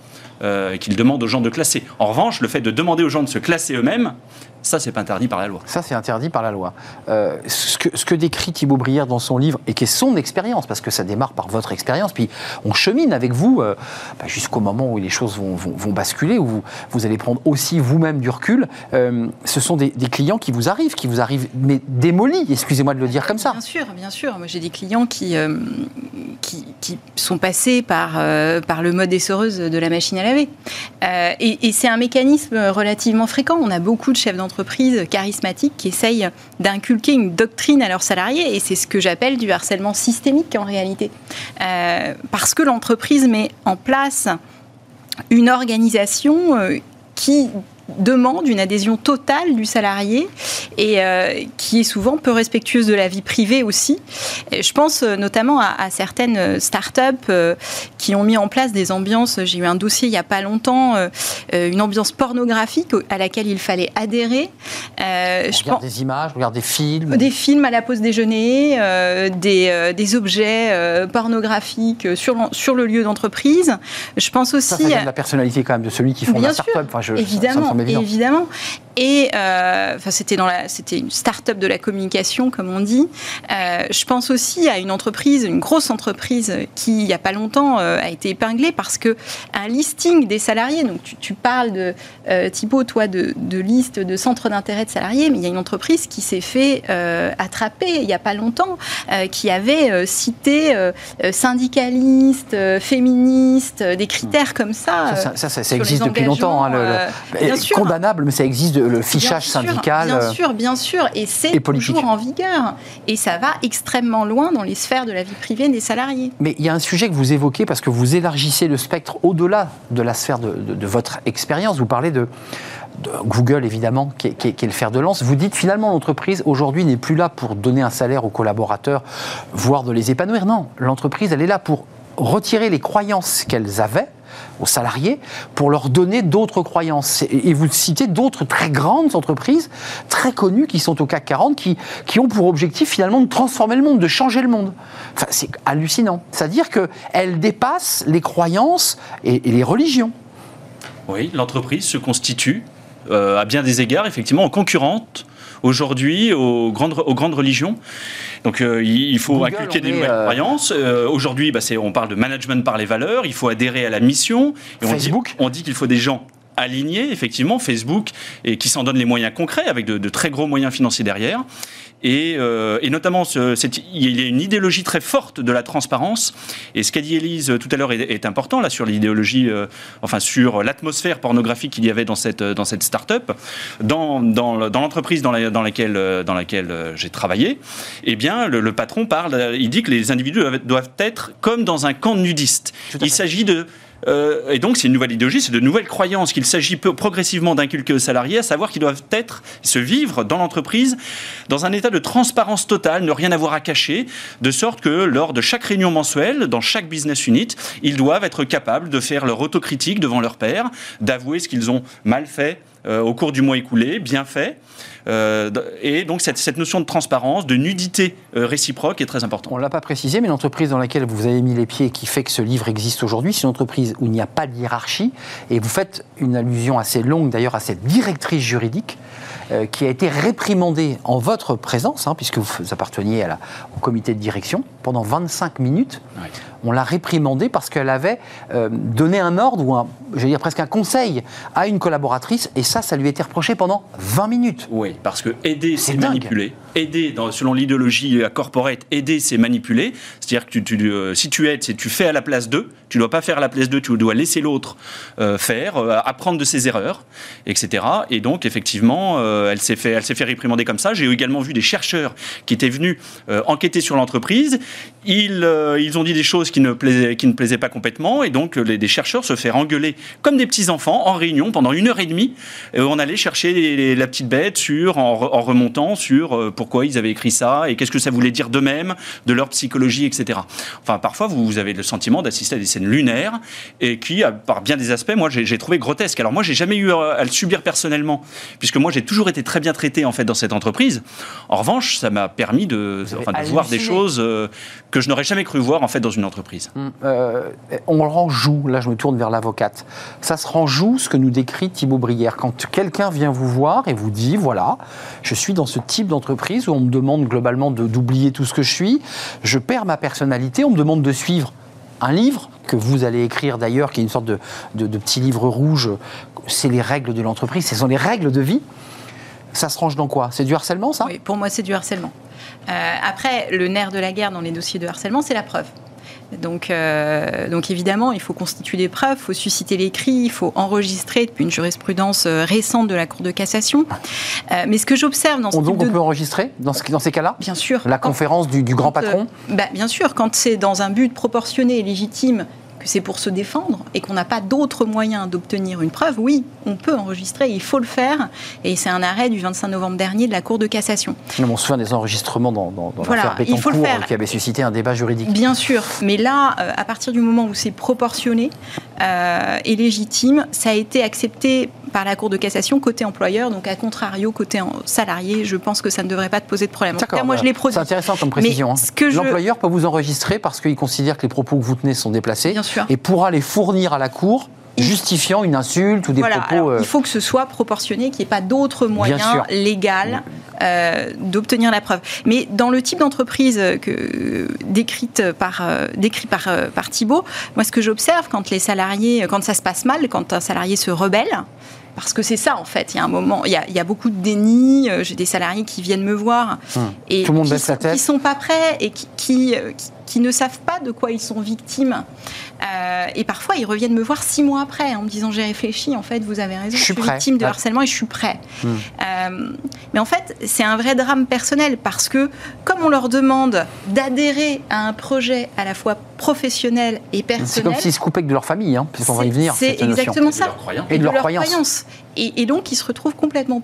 euh, qu'ils demandent aux gens de classer. En revanche, le fait de demander aux gens de se classer eux-mêmes, ça, c'est pas interdit par la loi. Ça, c'est interdit par la loi. Euh, ce, que, ce que décrit Thibaut Brière dans son livre, et qui est son expérience, parce que ça démarre par votre expérience, puis on chemine avec vous euh, bah, jusqu'au moment où les choses vont, vont- vont basculer, où vous, vous allez prendre aussi vous-même du recul. Euh, ce sont des, des clients qui vous arrivent, qui vous arrivent, mais démolis, excusez-moi de le dire comme ça. Bien sûr, bien sûr. Moi, j'ai des clients qui, euh, qui, qui sont passés par, euh, par le mode essoreuse de la machine à laver. Euh, et et c'est un mécanisme relativement fréquent. On a beaucoup de chefs d'entreprise charismatiques qui essayent d'inculquer une doctrine à leurs salariés. Et c'est ce que j'appelle du harcèlement systémique en réalité. Euh, parce que l'entreprise met en place une organisation euh, qui demande une adhésion totale du salarié et euh, qui est souvent peu respectueuse de la vie privée aussi. Et je pense euh, notamment à, à certaines startups euh, qui ont mis en place des ambiances. J'ai eu un dossier il n'y a pas longtemps, euh, euh, une ambiance pornographique à laquelle il fallait adhérer. Euh, On je regarde pense- des images, on regarde des films. des films à la pause déjeuner, euh, des, euh, des objets euh, pornographiques sur, le lieu d'entreprise. Je pense aussi Ça, ça vient de la personnalité quand même de celui qui fonde Bien la start-up. Enfin, je- ça- ça me évidemment, semble évident. évidemment. Et euh, enfin, c'était dans la, c'était une start-up de la communication, comme on dit. Euh, je pense aussi à une entreprise, une grosse entreprise qui, il y a pas longtemps, euh, a été épinglée parce que un listing des salariés. Donc, tu, tu parles de euh, Thibaut, toi, de, de liste de centres d'intérêt de salariés, mais il y a une entreprise qui s'est fait euh, attraper il y a pas longtemps, euh, qui avait euh, cité syndicalistes, euh, féministes, euh, des critères comme ça. Ça, ça, ça, existe depuis longtemps. hein, le- le- engagements, bien sûr. condamnable, mais ça existe, le fichage Bien sûr, syndical. Bien euh, sûr, bien sûr. Et c'est toujours en vigueur. Et ça va extrêmement loin dans les sphères de la vie privée des salariés. Mais il y a un sujet que vous évoquez parce que vous élargissez le spectre au-delà de la sphère de, de- de votre expérience. Vous parlez de, de Google, évidemment, qui est, qui est- qui est le fer de lance. Vous dites finalement l'entreprise aujourd'hui n'est plus là pour donner un salaire aux collaborateurs, voire de les épanouir. Non, l'entreprise, elle est là pour retirer les croyances qu'elles avaient aux salariés pour leur donner d'autres croyances. Et vous citez d'autres très grandes entreprises, très connues, qui sont au CAC 40, qui, qui ont pour objectif finalement de transformer le monde, de changer le monde. Enfin, c'est hallucinant. C'est-à-dire qu'elles dépassent les croyances et, les religions. Oui, l'entreprise se constitue euh, à bien des égards, effectivement, en concurrente aujourd'hui aux grandes, aux grandes religions. Donc euh, il faut inculquer des nouvelles euh, croyances. Euh, aujourd'hui, bah, on parle de management par les valeurs. Il faut adhérer à la mission. Et Facebook. On dit, qu'il faut des gens alignés, effectivement, Facebook, et qui s'en donnent les moyens concrets, avec de très gros moyens financiers derrière. Euh, et, notamment, il y a une idéologie très forte de la transparence. Et ce qu'a dit Elise tout à l'heure est, important là sur l'idéologie, euh, enfin sur l'atmosphère pornographique qu'il y avait dans cette dans cette start-up, dans, dans, l'entreprise dans, dans, laquelle dans laquelle j'ai travaillé. Eh bien, le, patron parle, il dit que les individus doivent être comme dans un camp nudiste. Il s'agit de euh, et donc, c'est une nouvelle idéologie, c'est de nouvelles croyances qu'il s'agit progressivement d'inculquer aux salariés, à savoir qu'ils doivent être, se vivre dans l'entreprise dans un état de transparence totale, ne rien avoir à cacher, de sorte que lors de chaque réunion mensuelle, dans chaque business unit, ils doivent être capables de faire leur autocritique devant leur père, d'avouer ce qu'ils ont mal fait euh, au cours du mois écoulé, bien fait, euh, et donc cette, notion de transparence, de nudité euh, réciproque est très importante. On ne l'a pas précisé, mais l'entreprise dans laquelle vous avez mis les pieds qui fait que ce livre existe aujourd'hui, c'est une entreprise où il n'y a pas de hiérarchie. Et vous faites une allusion assez longue d'ailleurs à cette directrice juridique qui a été réprimandée en votre présence, hein, puisque vous apparteniez à la, au comité de direction, pendant 25 minutes. On l'a réprimandée parce qu'elle avait euh, donné un ordre ou un, dire presque un conseil à une collaboratrice, et ça, ça lui a été reproché pendant 20 minutes. Oui, parce que aider, c'est manipuler. Aider, dans, selon l'idéologie corporate, aider, c'est manipuler. C'est-à-dire que tu, euh, si tu aides, c'est tu fais à la place d'eux. Tu ne dois pas faire à la place d'eux, tu dois laisser l'autre faire, apprendre de ses erreurs, etc. Et donc, effectivement, euh, elle s'est fait, elle s'est fait réprimander comme ça. J'ai également vu des chercheurs qui étaient venus euh, enquêter sur l'entreprise. Ils, euh, ils ont dit des choses qui ne plaisaient, qui ne plaisaient pas complètement, et donc les, des chercheurs se faire engueuler comme des petits enfants en réunion pendant une heure et demie. Et on allait chercher la petite bête sur, en, remontant sur pourquoi ils avaient écrit ça et qu'est-ce que ça voulait dire d'eux-mêmes, de leur psychologie, etc. Enfin, parfois, vous, avez le sentiment d'assister à des scènes lunaires et qui, par bien des aspects, moi, j'ai trouvé grotesque. Alors moi, j'ai jamais eu à le subir personnellement, puisque moi, j'ai toujours été très bien traité en fait dans cette entreprise. En revanche, ça m'a permis de, voir des choses euh, que je n'aurais jamais cru voir en fait dans une entreprise. Hum, euh, on rend joue. Là, je me tourne vers l'avocate. Ça se rend joue ce que nous décrit Thibaut Brière quand quelqu'un vient vous voir et vous dit voilà, je suis dans ce type d'entreprise où on me demande globalement d'oublier tout ce que je suis, je perds ma personnalité, on me demande de suivre un livre que vous allez écrire d'ailleurs, qui est une sorte de, de, de petit livre rouge, c'est les règles de l'entreprise, ce sont les règles de vie. Ça se range dans quoi? C'est du harcèlement, ça? Oui, pour moi, c'est du harcèlement. Euh, après, le nerf de la guerre dans les dossiers de harcèlement, c'est la preuve. Donc, euh, donc évidemment, il faut constituer des preuves, il faut susciter les cris, il faut enregistrer depuis une jurisprudence euh, récente de la Cour de cassation. mais ce que j'observe dans ce donc on peut enregistrer dans, ce, dans ces cas-là? Bien sûr. La conférence du, grand patron? bah, Bien sûr, quand c'est dans un but proportionné et légitime que c'est pour se défendre et qu'on n'a pas d'autres moyens d'obtenir une preuve, oui, on peut enregistrer, il faut le faire. Et c'est un arrêt du 25 novembre dernier de la Cour de cassation. on se souvient des enregistrements dans, dans, dans l'affaire qui avait suscité un débat juridique. Bien sûr, mais là, euh, à partir du moment où c'est proportionné euh, et légitime, ça a été accepté par la Cour de cassation côté employeur, donc à contrario côté salarié, je pense que ça ne devrait pas te poser de problème. En moi, je l'ai produit. C'est intéressant comme précision. Hein. L'employeur peut vous enregistrer parce qu'il considère que les propos que vous tenez sont déplacés et pourra les fournir à la Cour justifiant une insulte ou des propos. Euh, il faut que ce soit proportionné, qu'il n'y ait pas d'autres moyens légaux euh, d'obtenir la preuve. Mais dans le type d'entreprise que, décrite par, euh, décrit par, par Thibault, moi ce que j'observe quand les salariés, quand ça se passe mal, quand un salarié se rebelle, parce que c'est ça en fait. Il y a un moment, il y a, beaucoup de déni. J'ai des salariés qui viennent me voir hum. et Tout le monde qui, baisse la tête. qui sont pas prêts et qui, qui, qui ne savent pas de quoi ils sont victimes. Euh, et parfois, ils reviennent me voir six mois après en me disant j'ai réfléchi, en fait, vous avez raison, je suis, victime de harcèlement et je suis prêt. Euh, mais en fait, c'est un vrai drame personnel parce que comme on leur demande d'adhérer à un projet à la fois professionnel et personnel, c'est comme s'ils se coupaient de leur famille, hein, puisqu'on va y venir. C'est exactement ça. Et de leur croyance. Et, donc, ils se retrouvent complètement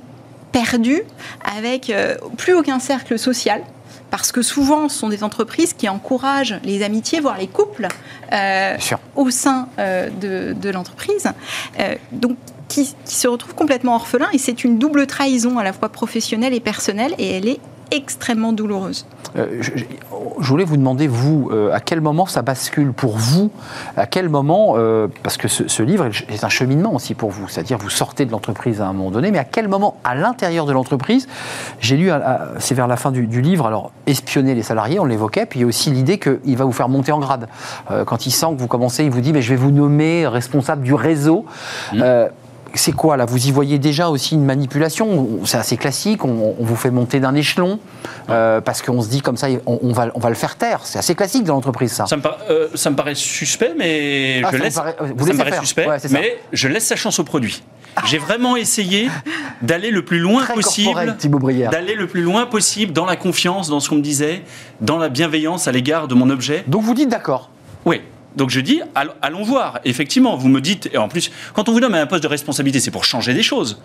perdus avec euh, plus aucun cercle social parce que souvent, ce sont des entreprises qui encouragent les amitiés, voire les couples, euh, au sein euh, de, de l'entreprise. Euh, donc, qui, qui, se retrouvent complètement orphelins, et c'est une double trahison à la fois professionnelle et personnelle, et elle est extrêmement douloureuse. Euh, je, voulais vous demander, vous, euh, à quel moment ça bascule pour vous? À quel moment, euh, parce que ce, livre est un cheminement aussi pour vous, c'est-à-dire vous sortez de l'entreprise à un moment donné, mais à quel moment, à l'intérieur de l'entreprise, j'ai lu, c'est vers la fin du, livre, alors espionner les salariés, on l'évoquait, puis il y a aussi l'idée qu'il va vous faire monter en grade. quand il sent que vous commencez, il vous dit, mais je vais vous nommer responsable du réseau. Mmh c'est quoi là Vous y voyez déjà aussi une manipulation C'est assez classique, on, vous fait monter d'un échelon euh, parce qu'on se dit comme ça, on, va, on va le faire taire. C'est assez classique dans l'entreprise ça. Ça me, euh, ça me, paraît suspect, mais ah, je laisse. vous ça me paraît suspect, mais je laisse sa chance au produit. J'ai vraiment essayé d'aller le plus loin possible, d'aller le plus loin possible dans la confiance, dans ce qu'on me disait, dans la bienveillance à l'égard de mon objet. Donc vous dites d'accord Oui. Donc je dis, allons voir. Effectivement, vous me dites, et en plus, quand on vous donne un poste de responsabilité, c'est pour changer des choses.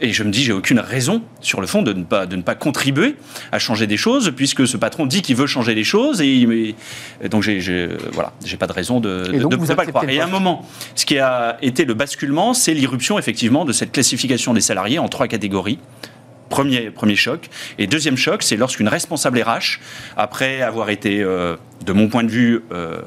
Et je me dis, j'ai aucune raison, sur le fond, de ne pas, de ne pas contribuer à changer des choses, puisque ce patron dit qu'il veut changer les choses, et, donc j'ai, voilà, j'ai pas de raison de ne pas le croire. Et à un moment, ce qui a été le basculement, c'est l'irruption, effectivement, de cette classification des salariés en trois catégories. Premier, premier choc. Et deuxième choc, c'est lorsqu'une responsable RH, après avoir été, euh, de mon point de vue, euh,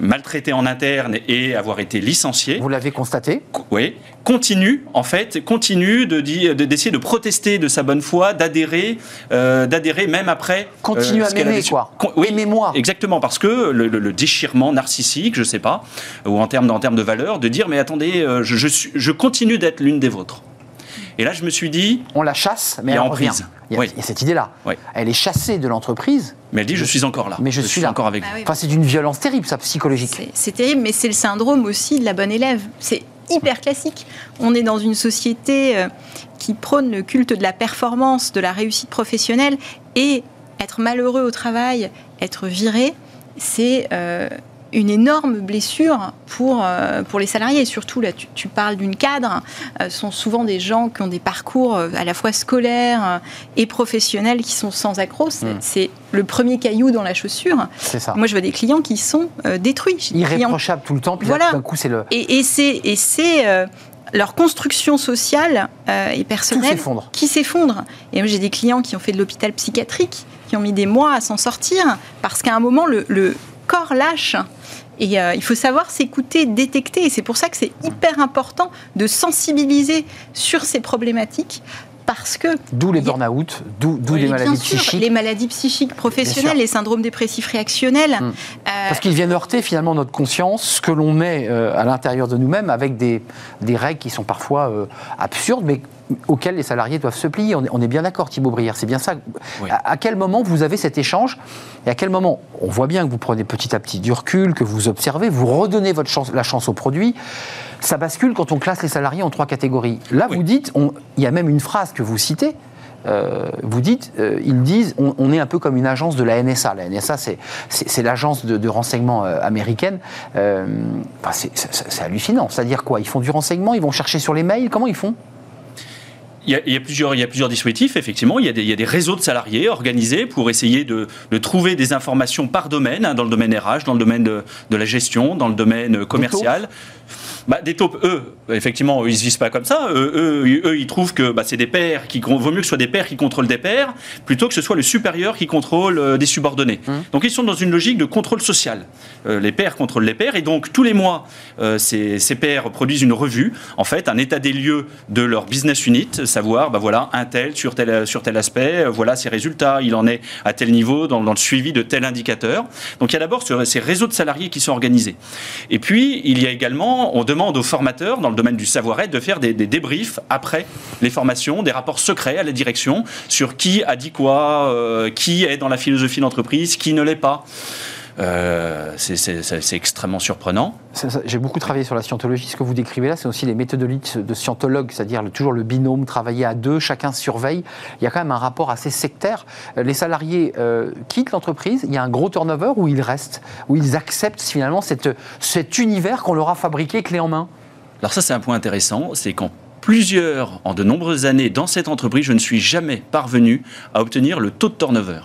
maltraité en interne et avoir été licencié. Vous l'avez constaté Oui. Continue, en fait, continue de d'essayer de, protester de sa bonne foi, d'adhérer, euh, d'adhérer même après. Continue euh, à m'aimer, quoi. oui, moi Exactement, parce que le, déchirement narcissique, je sais pas, ou en termes, en termes de valeur, de dire mais attendez, euh, je, je, je continue d'être l'une des vôtres. Et là, je me suis dit. On la chasse, mais elle en revient. Il y a, cette idée-là. Elle est chassée de l'entreprise. Mais elle dit je suis encore là. Mais je, suis, là. encore avec vous. Ah enfin, c'est d'une violence terrible, ça, psychologique. C'est terrible, mais c'est le syndrome aussi de la bonne élève. C'est hyper classique. On est dans une société euh, qui prône le culte de la performance, de la réussite professionnelle, et être malheureux au travail, être viré, c'est euh, une énorme blessure pour, euh, pour les salariés. surtout, là, tu, parles d'une cadre, euh, ce sont souvent des gens qui ont des parcours euh, à la fois scolaires et professionnels qui sont sans accroc. Hmm. C'est le premier caillou dans la chaussure. Ça. Moi, je vois des clients qui sont détruits. Irréprochables tout le temps, puis voilà. d'un coup, c'est le... Et, et c'est leur construction sociale et personnelle qui s'effondre. Et moi, j'ai des clients qui ont fait de l'hôpital psychiatrique, qui ont mis des mois à s'en sortir, parce qu'à un moment, le, le corps lâche. Et euh, il faut savoir s'écouter, détecter. Et c'est pour ça que c'est hyper important de sensibiliser sur ces problématiques. Parce que. D'où les burn-out, d'où les maladies psychiques. Les maladies psychiques professionnelles, les syndromes dépressifs réactionnels. Hum. Euh, Parce qu'ils viennent heurter finalement notre conscience, ce que l'on met euh, à l'intérieur de nous-mêmes, avec des, des, règles qui sont parfois absurdes, mais auxquels les salariés doivent se plier. On est, bien d'accord, Thibaut Brière, c'est bien ça. À, quel moment vous avez cet échange Et à quel moment On voit bien que vous prenez petit à petit du recul, que vous observez, vous redonnez votre chance, la chance au produit. Ça bascule quand on classe les salariés en trois catégories. Là, vous dites, il y a même une phrase que vous citez, euh, vous dites, euh, ils disent, on, est un peu comme une agence de la NSA. La NSA, c'est l'agence de, renseignement euh, américaine. c'est hallucinant. C'est-à-dire quoi? Ils font du renseignement, ils vont chercher sur les mails. Comment ils font? Il y, a, plusieurs, il y a plusieurs dispositifs, effectivement. Il y, a des, il y a des réseaux de salariés organisés pour essayer de, de trouver des informations par domaine, hein, dans le domaine RH, dans le domaine de, de la gestion, dans le domaine commercial. Bah, des taupes, eux, effectivement, ils ne se visent pas comme ça. Eux, eux, ils trouvent que bah, c'est des pairs qui vaut mieux que ce soit des pairs qui contrôlent des pairs plutôt que ce soit le supérieur qui contrôle euh, des subordonnés. Mmh. Donc ils sont dans une logique de contrôle social. Euh, les pairs contrôlent les pairs et donc tous les mois, euh, ces, ces, pairs produisent une revue, en fait, un état des lieux de leur business unit, savoir, bah voilà, un tel sur tel, sur tel aspect, voilà ses résultats, il en est à tel niveau dans, dans le suivi de tel indicateur. Donc il y a d'abord ces réseaux de salariés qui sont organisés. Et puis il y a également, on demande demande aux formateurs dans le domaine du savoir-être de faire des, débriefs après les formations, des rapports secrets à la direction sur qui a dit quoi, euh, qui est dans la philosophie d'entreprise, qui ne l'est pas. Euh, c'est extrêmement surprenant. J'ai beaucoup travaillé sur la scientologie. Ce que vous décrivez là, c'est aussi les méthodologies de scientologues, c'est-à-dire toujours le binôme, travailler à deux, chacun surveille. Il y a quand même un rapport assez sectaire. Euh, les salariés euh, quittent l'entreprise, il y a un gros turnover où ils restent, où ils acceptent finalement cette, cet univers qu'on leur a fabriqué clé en main. Alors ça, c'est un point intéressant, c'est qu'en plusieurs, en de nombreuses années dans cette entreprise, je ne suis jamais parvenu à obtenir le taux de turnover.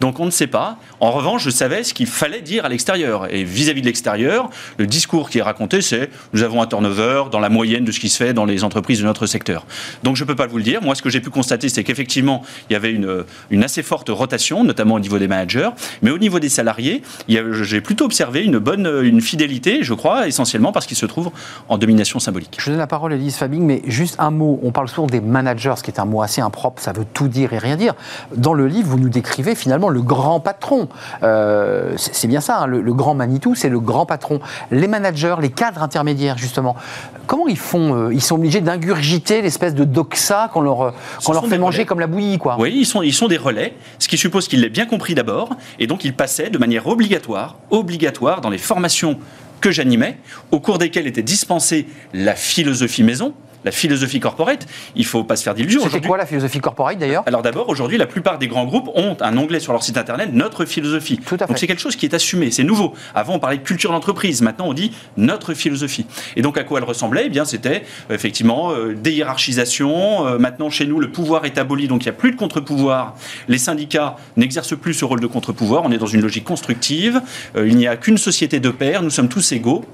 Donc on ne sait pas. En revanche, je savais ce qu'il fallait dire à l'extérieur. Et vis-à-vis de l'extérieur, le discours qui est raconté, c'est nous avons un turnover dans la moyenne de ce qui se fait dans les entreprises de notre secteur. Donc je ne peux pas vous le dire. Moi, ce que j'ai pu constater, c'est qu'effectivement, il y avait une, assez forte rotation, notamment au niveau des managers, mais au niveau des salariés, j'ai plutôt observé une bonne une fidélité, je crois, essentiellement parce qu'ils se trouvent en domination symbolique. Je donne la parole à Elise Fabing, mais juste un mot. On parle souvent des managers, ce qui est un mot assez impropre, ça veut tout dire et rien dire. Dans le livre, vous nous décrivez finalement le grand patron. Euh, c'est bien ça, hein, le, grand Manitou, c'est le grand patron. Les managers, les cadres intermédiaires, justement, comment ils font euh, Ils sont obligés d'ingurgiter l'espèce de doxa qu'on leur, qu'on leur fait manger comme la bouillie, quoi. Oui, ils sont, ils sont des relais, ce qui suppose qu'ils l'aient bien compris d'abord, et donc ils passaient de manière obligatoire, obligatoire dans les formations que j'animais, au cours desquelles était dispensée la philosophie maison, la philosophie corporate, il ne faut pas se faire d'illusions. C'était quoi la philosophie corporate d'ailleurs Alors d'abord, aujourd'hui, la plupart des grands groupes ont un onglet sur leur site internet, notre philosophie. Tout à fait. Donc c'est quelque chose qui est assumé, c'est nouveau. Avant, on parlait de culture d'entreprise, maintenant on dit notre philosophie. Et donc à quoi elle ressemblait? Eh bien, c'était euh, effectivement euh, des hiérarchisations. Euh, maintenant, chez nous, le pouvoir est aboli, donc il n'y a plus de contre-pouvoir. Les syndicats n'exercent plus ce rôle de contre-pouvoir. On est dans une logique constructive. il n'y a qu'une société de pairs, nous sommes tous égaux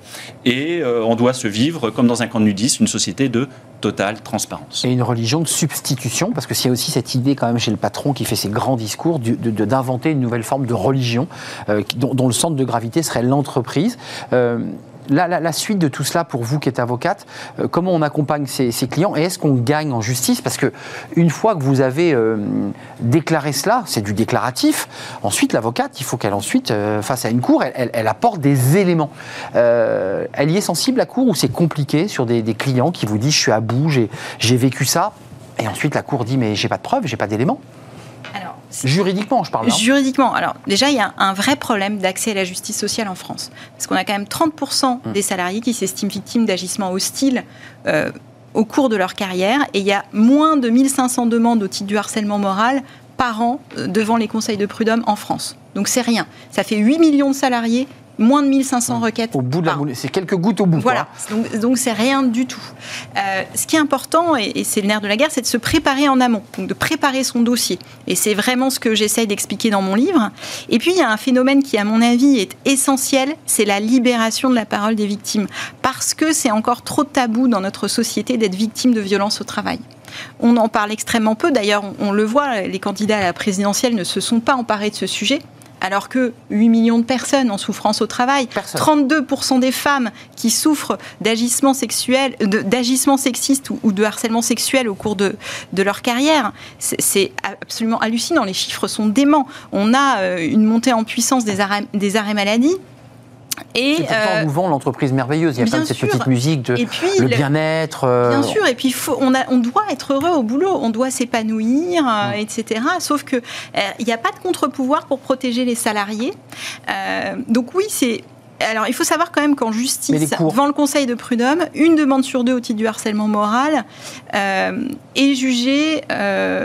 et on doit se vivre comme dans un camp de nudistes, une société de totale transparence. Et une religion de substitution, parce que s'il y a aussi cette idée quand même chez le patron qui fait ses grands discours d'inventer une nouvelle forme de religion euh, dont, le centre de gravité serait l'entreprise. Euh, la, suite de tout cela pour vous qui êtes avocate, euh, comment on accompagne ces, clients et est-ce qu'on gagne en justice? Parce que une fois que vous avez euh, déclaré cela, c'est du déclaratif. Ensuite, l'avocate, il faut qu'elle ensuite, euh, face à une cour, elle, apporte des éléments. elle y est sensible la cour ou c'est compliqué sur des, des, clients qui vous disent je suis à bout, j'ai vécu ça, et ensuite la cour dit mais j'ai pas de preuves, j'ai pas d'éléments. Juridiquement, je parle. Hein. Juridiquement. Alors, déjà, il y a un vrai problème d'accès à la justice sociale en France. Parce qu'on a quand même 30% hmm. des salariés qui s'estiment victimes d'agissements hostiles. Euh, au cours de leur carrière et il y a moins de 1500 demandes au titre du harcèlement moral par an euh, devant les conseils de prud'homme en France. Donc c'est rien. Ça fait 8 millions de salariés moins de 1500 mmh. requêtes. Au bout de la c'est quelques gouttes au bout. Voilà, donc c'est rien du tout. Euh, ce qui est important, et, c'est le nerf de la guerre, c'est de se préparer en amont, donc de préparer son dossier. Et c'est vraiment ce que j'essaye d'expliquer dans mon livre. Et puis il y a un phénomène qui, à mon avis, est essentiel, c'est la libération de la parole des victimes. Parce que c'est encore trop tabou dans notre société d'être victime de violences au travail. On en parle extrêmement peu. D'ailleurs, on, le voit, les candidats à la présidentielle ne se sont pas emparés de ce sujet alors que 8 millions de personnes en souffrance au travail, 32% des femmes qui souffrent d'agissements sexuels, d'agissements sexistes ou, de harcèlement sexuel au cours de, leur carrière, c'est absolument hallucinant. Les chiffres sont déments. On a euh, une montée en puissance des arrêts, des arrêts maladie et c'est euh, nous vend l'entreprise merveilleuse. Il y a pas de cette petite musique de le, bien-être. Euh, bien sûr. Et puis on, a, on doit être heureux au boulot. On doit s'épanouir, euh, etc. Sauf que il n'y a pas de contre-pouvoir pour protéger les salariés. donc oui, c'est alors, il faut savoir quand même qu'en justice, devant le Conseil de prud'homme, une demande sur deux au titre du harcèlement moral est jugée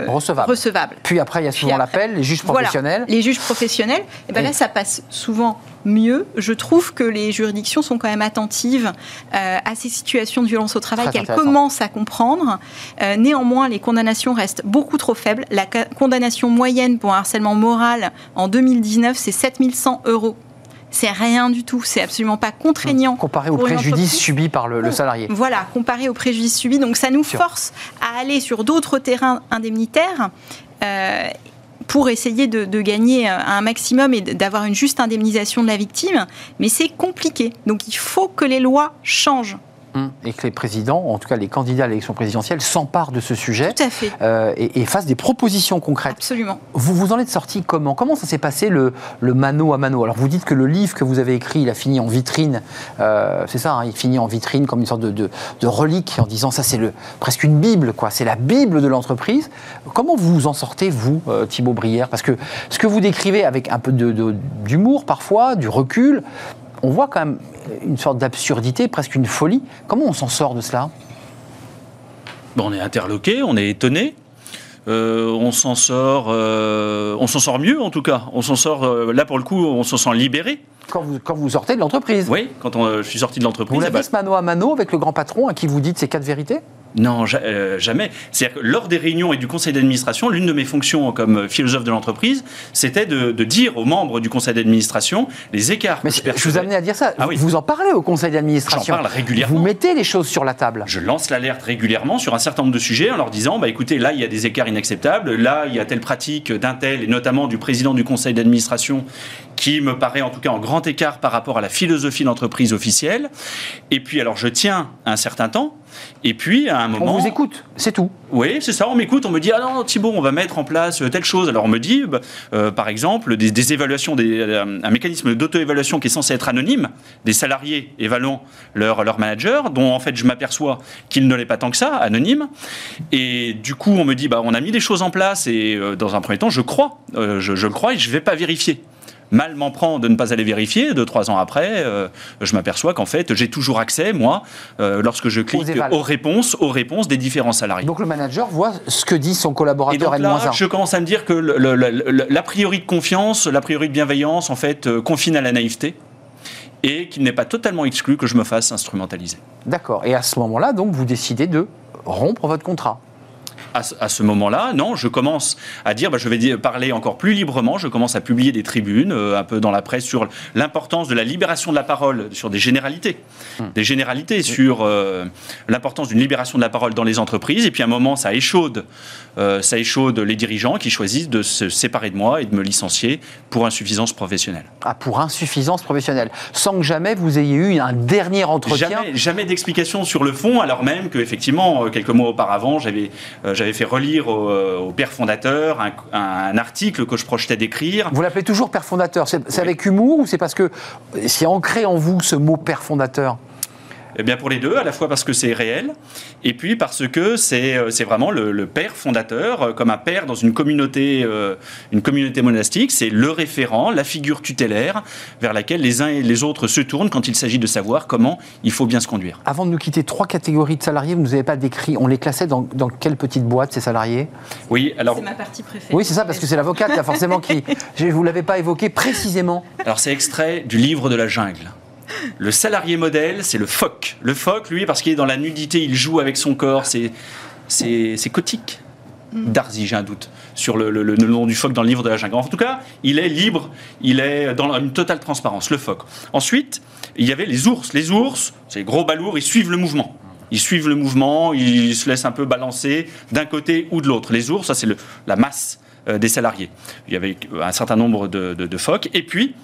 recevable. Puis après, il y a souvent l'appel, les juges professionnels. les juges professionnels. Et ben là, ça passe souvent mieux. Je trouve que les juridictions sont quand même attentives euh, à ces situations de violence au travail qu'elles commencent à comprendre. Euh, néanmoins, les condamnations restent beaucoup trop faibles. La condamnation moyenne pour un harcèlement moral en 2019, c'est 7100 euros c'est rien du tout, c'est absolument pas contraignant. Comparé au préjudice subi par le, salarié. Voilà, comparé au préjudice subi. Donc ça nous force à aller sur d'autres terrains indemnitaires. Euh, pour essayer de, gagner un maximum et d'avoir une juste indemnisation de la victime, mais c'est compliqué. Donc il faut que les lois changent. Et que les présidents, en tout cas les candidats à l'élection présidentielle, s'emparent de ce sujet euh, et, fassent des propositions concrètes. Absolument. Vous vous en êtes sorti comment? Comment ça s'est passé le, le, mano à mano? Alors vous dites que le livre que vous avez écrit, il a fini en vitrine, euh, c'est ça, hein, il finit en vitrine comme une sorte de, de, relique en disant ça c'est presque une Bible, quoi. c'est la Bible de l'entreprise. Comment vous vous en sortez, vous, euh, Thibaut Brière? Parce que ce que vous décrivez avec un peu d'humour parfois, du recul, on voit quand même une sorte d'absurdité, presque une folie. Comment on s'en sort de cela? On est interloqué, on est étonné. Euh, on s'en sort, euh, on s'en sort mieux en tout cas. On s'en sort euh, là pour le coup, on s'en sent libéré. Quand vous, quand vous sortez de l'entreprise Oui, quand je suis sorti de l'entreprise. Vous l'avez ce mano à mano avec le grand patron à qui vous dites ces quatre vérités? Non, euh, jamais. C'est-à-dire que lors des réunions et du conseil d'administration, l'une de mes fonctions comme philosophe de l'entreprise, c'était de, dire aux membres du conseil d'administration les écarts. Mais je, vous amenais à dire ça. Ah vous en parlez au conseil d'administration. J'en parle régulièrement. Vous mettez les choses sur la table. Je lance l'alerte régulièrement sur un certain nombre de sujets en leur disant, bah écoutez, là il y a des écarts inacceptables, là il y a telle pratique d'un tel et notamment du président du conseil d'administration qui me paraît en tout cas en grand écart par rapport à la philosophie d'entreprise officielle. Et puis alors je tiens un certain temps et puis, à un moment. On vous écoute, c'est tout. Oui, c'est ça, on m'écoute, on me dit Ah non, Thibault, on va mettre en place telle chose. Alors, on me dit, bah, euh, par exemple, des, évaluations, des, euh, un mécanisme d'auto-évaluation qui est censé être anonyme, des salariés évaluant leur, leur manager, dont en fait, je m'aperçois qu'il ne l'est pas tant que ça, anonyme. Et du coup, on me dit bah, On a mis des choses en place, et euh, dans un premier temps, je crois, je, je le crois, et je ne vais pas vérifier mal m'en prend de ne pas aller vérifier. Deux, trois ans après, euh, je m'aperçois qu'en fait, j'ai toujours accès, moi, euh, lorsque je clique aux, réponses, aux réponses des différents salariés. Donc le manager voit ce que dit son collaborateur Et donc là, je commence à me dire que l'a priori de confiance, l'a priori de bienveillance, en fait, euh, confine à la naïveté et qu'il n'est pas totalement exclu que je me fasse instrumentaliser. D'accord. Et à ce moment-là, donc, vous décidez de rompre votre contrat à, ce moment-là, non, je commence à dire, bah, je vais parler encore plus librement, je commence à publier des tribunes, euh, un peu dans la presse, sur l'importance de la libération de la parole, sur des généralités, hmm. des généralités sur euh, l'importance d'une libération de la parole dans les entreprises, et puis à un moment, ça échaude, euh, ça échaude les dirigeants qui choisissent de se séparer de moi et de me licencier pour insuffisance professionnelle. Ah, pour insuffisance professionnelle, sans que jamais vous ayez eu un dernier entretien Jamais, jamais d'explication sur le fond, alors même qu'effectivement, quelques mois auparavant, j'avais j'avais fait relire au, père fondateur un, article que je projetais d'écrire. Vous l'appelez toujours père fondateur. C'est avec humour ou c'est parce que c'est ancré en vous ce mot père fondateur? Eh bien pour les deux, à la fois parce que c'est réel, et puis parce que c'est euh, vraiment le, père fondateur, euh, comme un père dans une communauté, euh, une communauté monastique, c'est le référent, la figure tutélaire vers laquelle les uns et les autres se tournent quand il s'agit de savoir comment il faut bien se conduire. Avant de nous quitter, trois catégories de salariés, vous ne nous avez pas décrit, on les classait dans, dans quelle petite boîte ces salariés? Oui, alors... C'est ma partie préférée. Oui, c'est ça, parce que c'est l'avocate, forcément qui... Je ne vous l'avez pas évoqué précisément. Alors c'est extrait du livre de la jungle. Le salarié modèle, c'est le phoque. Le phoque, lui, parce qu'il est dans la nudité, il joue avec son corps, c'est, c'est, c'est cotique. Mm. Darzi, j'ai un doute sur le, nom du phoque dans le livre de la jungle. En tout cas, il est libre, il est dans une totale transparence, le phoque. Ensuite, il y avait les ours. Les ours, c'est gros balourds, ils suivent le mouvement. Ils suivent le mouvement, ils se laissent un peu balancer d'un côté ou de l'autre. Les ours, ça c'est la masse des salariés. Il y avait un certain nombre de, phoques. Et puis,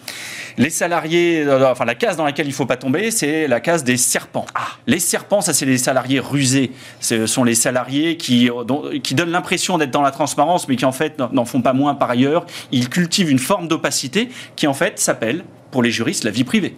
les salariés, euh, enfin la case dans laquelle il ne faut pas tomber, c'est la case des serpents. Ah. Les serpents, ça c'est les salariés rusés. Ce sont les salariés qui, qui donnent l'impression d'être dans la transparence, mais qui en fait n'en font pas moins par ailleurs. Ils cultivent une forme d'opacité qui en fait s'appelle pour les juristes la vie privée.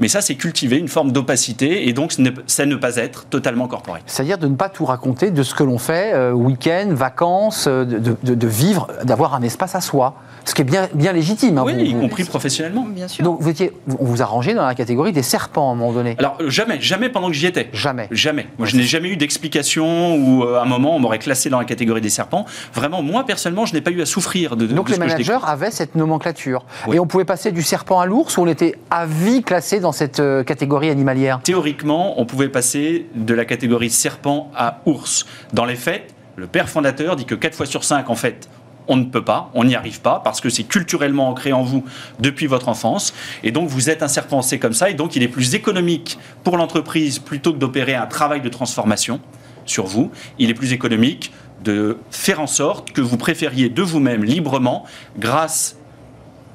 Mais ça, c'est cultiver une forme d'opacité et donc c'est ne pas être totalement corporé. C'est-à-dire de ne pas tout raconter de ce que l'on fait, euh, week-end, vacances, euh, de, vivre, d'avoir un espace à soi. Ce qui est bien, bien légitime. Hein, oui, y compris professionnellement. Bien sûr. Donc vous étiez, on vous a rangé dans la catégorie des serpents à un moment donné. Alors jamais, jamais pendant que j'y étais. Jamais. Jamais. Moi, je n'ai jamais eu d'explication où euh, à un moment on m'aurait classé dans la catégorie des serpents. Vraiment, moi personnellement, je n'ai pas eu à souffrir de. Donc les managers avaient cette nomenclature. Et on pouvait passer du serpent à l'ours ou on était à vie classé dans cette euh, catégorie animalière Théoriquement, on pouvait passer de la catégorie serpent à ours. Dans les faits, le père fondateur dit que 4 fois sur 5, en fait, on ne peut pas, on n'y arrive pas, parce que c'est culturellement ancré en vous depuis votre enfance. Et donc, vous êtes un serpent, c'est comme ça. Et donc, il est plus économique pour l'entreprise, plutôt que d'opérer un travail de transformation sur vous, il est plus économique de faire en sorte que vous préfériez de vous-même librement, grâce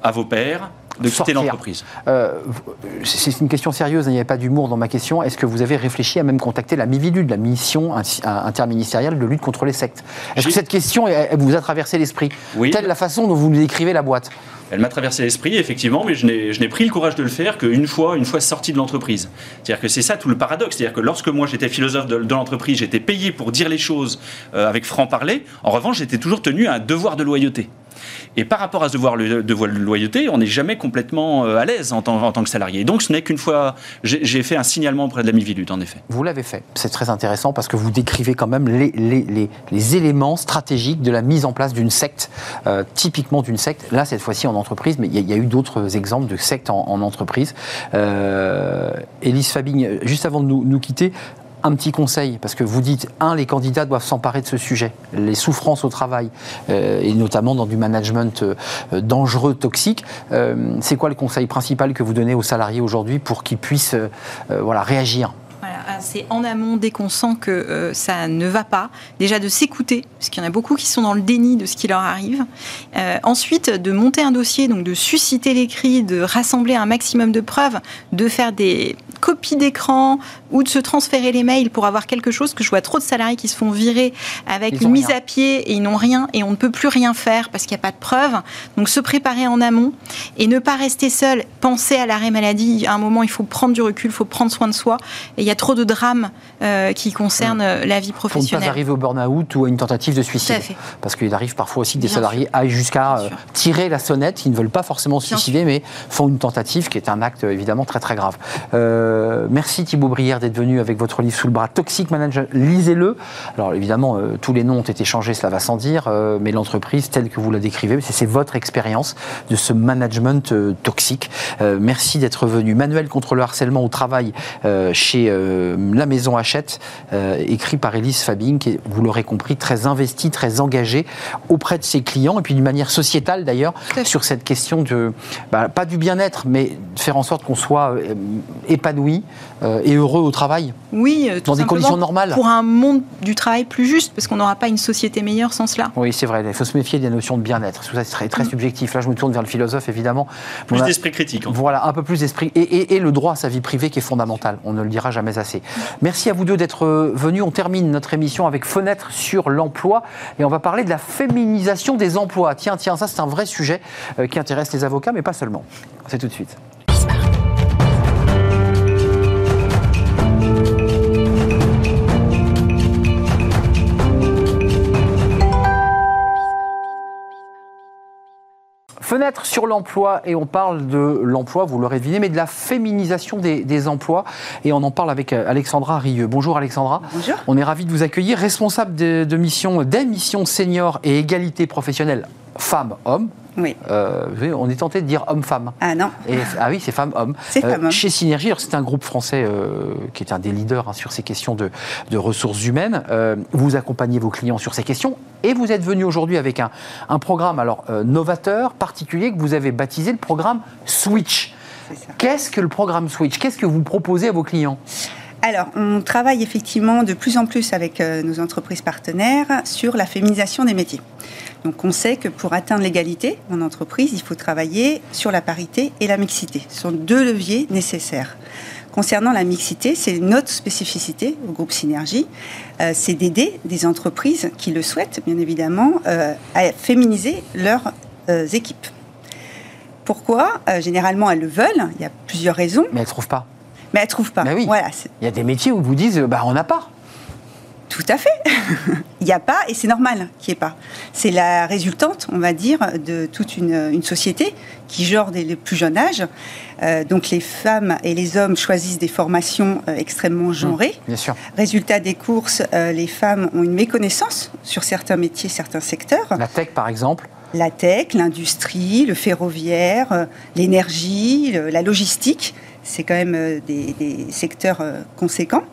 à vos pères, de quitter l'entreprise euh, C'est une question sérieuse, hein, il n'y avait pas d'humour dans ma question. Est-ce que vous avez réfléchi à même contacter la MIVILUD, la mission interministérielle de lutte contre les sectes? Est-ce que cette question elle, vous a traversé l'esprit? Oui. Telle la façon dont vous nous décrivez la boîte elle m'a traversé l'esprit, effectivement, mais je n'ai pris le courage de le faire qu'une fois, une fois sorti de l'entreprise. C'est-à-dire que c'est ça tout le paradoxe. C'est-à-dire que lorsque moi j'étais philosophe de, l'entreprise, j'étais payé pour dire les choses euh, avec franc-parler. En revanche, j'étais toujours tenu à un devoir de loyauté. Et par rapport à ce devoir de loyauté, on n'est jamais complètement euh, à l'aise en, tant que salarié. donc ce n'est qu'une fois, j'ai fait un signalement auprès de la Mivilude, en effet. Vous l'avez fait. C'est très intéressant parce que vous décrivez quand même les, éléments stratégiques de la mise en place d'une secte, euh, typiquement d'une secte, là cette fois-ci en entreprise, mais il y, a eu d'autres exemples de sectes en, entreprise. Euh, Élise Fabigne, juste avant de nous quitter, un petit conseil, parce que vous dites, un, les candidats doivent s'emparer de ce sujet, les souffrances au travail, euh, et notamment dans du management euh, dangereux, toxique. Euh, c'est quoi le conseil principal que vous donnez aux salariés aujourd'hui pour qu'ils puissent réagir? C'est en amont, dès qu'on sent que euh, ça ne va pas, déjà de s'écouter, parce qu'il y en a beaucoup qui sont dans le déni de ce qui leur arrive. Euh, ensuite, de monter un dossier, donc de susciter les cris, de rassembler un maximum de preuves, de faire des copies d'écran ou de se transférer les mails pour avoir quelque chose, que je vois trop de salariés qui se font virer avec une mise à pied et ils n'ont rien et on ne peut plus rien faire parce qu'il n'y a pas de preuves. Donc se préparer en amont et ne pas rester seul, penser à l'arrêt maladie. À un moment, il faut prendre du recul, il faut prendre soin de soi. Et il y a trop de drames euh, qui concernent euh, la vie professionnelle. Pour ne pas arriver au burn-out ou à une tentative de suicide. Parce qu'il arrive parfois aussi que des salariés aillent jusqu'à euh, tirer la sonnette, ils ne veulent pas forcément se suicider, mais font une tentative qui est un acte évidemment très très grave. merci Thibaut Brière d'être venu avec votre livre sous le bras, Toxic Manager. Lisez-le. Alors évidemment, tous les noms ont été changés, cela va sans dire, mais l'entreprise telle que vous la décrivez, c'est votre expérience de ce management toxique. merci d'être venu. Manuel contre le harcèlement au travail chez la Maison Hachette, euh, écrit par Elise Fabing, qui est, vous l'aurez compris, très investie, très engagée auprès de ses clients, et puis d'une manière sociétale d'ailleurs, sur cette question de, bah, pas du bien-être, mais de faire en sorte qu'on soit euh, épanoui euh, et heureux au travail. Oui, dans des conditions normales. Pour un monde du travail plus juste, parce qu'on n'aura pas une société meilleure sans cela. Oui, c'est vrai, il faut se méfier des notions de bien-être. Ça, c'est très, très mm. subjectif. Là, je me tourne vers le philosophe, évidemment. Plus d'esprit critique. Voilà, un peu plus d'esprit. Et, et le droit à sa vie privée qui est fondamental. On ne le dira jamais assez. Merci à vous deux d'être euh, venus. On termine notre émission avec Fenêtre sur l'emploi et on va parler de la féminisation des emplois. Tiens, tiens, ça c'est un vrai sujet euh, qui intéresse les avocats, mais pas seulement. C'est tout de suite. Fenêtre sur l'emploi, et on parle de l'emploi, vous l'aurez deviné, mais de la féminisation des, emplois. Et on en parle avec euh, Alexandra Rieux. Bonjour Alexandra. Bonjour. On est ravi de vous accueillir, responsable de, de mission, des missions seniors et égalité professionnelle femmes-hommes. Oui. Euh, on est tenté de dire homme-femme. Ah non. ah oui, c'est femme-homme. C'est euh, Chez Synergie, c'est un groupe français euh, qui est un des leaders hein, sur ces questions de, ressources humaines. vous accompagnez vos clients sur ces questions et vous êtes venu aujourd'hui avec un, un, programme alors novateur, particulier, que vous avez baptisé le programme Switch. Qu'est-ce que le programme Switch? Qu'est-ce que vous proposez à vos clients? Alors, on travaille effectivement de plus en plus avec nos entreprises partenaires sur la féminisation des métiers. Donc on sait que pour atteindre l'égalité en entreprise, il faut travailler sur la parité et la mixité. Ce sont deux leviers nécessaires. Concernant la mixité, c'est notre spécificité au groupe Synergie, euh, c'est d'aider des entreprises qui le souhaitent, bien évidemment, euh, à féminiser leurs euh, équipes. Pourquoi? Généralement, elles le veulent. Il y a plusieurs raisons. Mais elles ne trouvent pas. Mais elles ne trouvent pas. oui. Voilà. Il y a des métiers où vous disent, bah, on n'a pas. Tout à fait. Il n'y a pas, et c'est normal qu'il n'y ait pas. C'est la résultante, on va dire, de toute une, société qui genre dès le plus jeune âge. Euh, donc les femmes et les hommes choisissent des formations euh, extrêmement genrées. Mmh, bien sûr. Résultat des courses, euh, les femmes ont une méconnaissance sur certains métiers, certains secteurs. La tech, par exemple La tech, l'industrie, le ferroviaire, l'énergie, la logistique. C'est quand même des secteurs conséquents.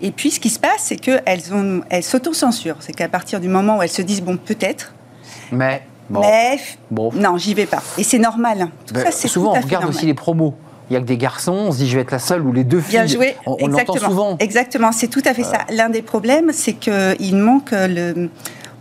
Et puis, ce qui se passe, c'est qu'elles elles s'autocensurent. C'est qu'à partir du moment où elles se disent, bon, peut-être. Mais. Bon. Mais. Bon. Non, j'y vais pas. Et c'est normal. Ben, souvent, on regarde aussi les promos. Il y a que des garçons, on se dit je vais être la seule ou les deux filles. Bien joué. On, on l'entend souvent. Exactement, c'est tout à fait ça. L'un des problèmes, c'est qu'il manque le,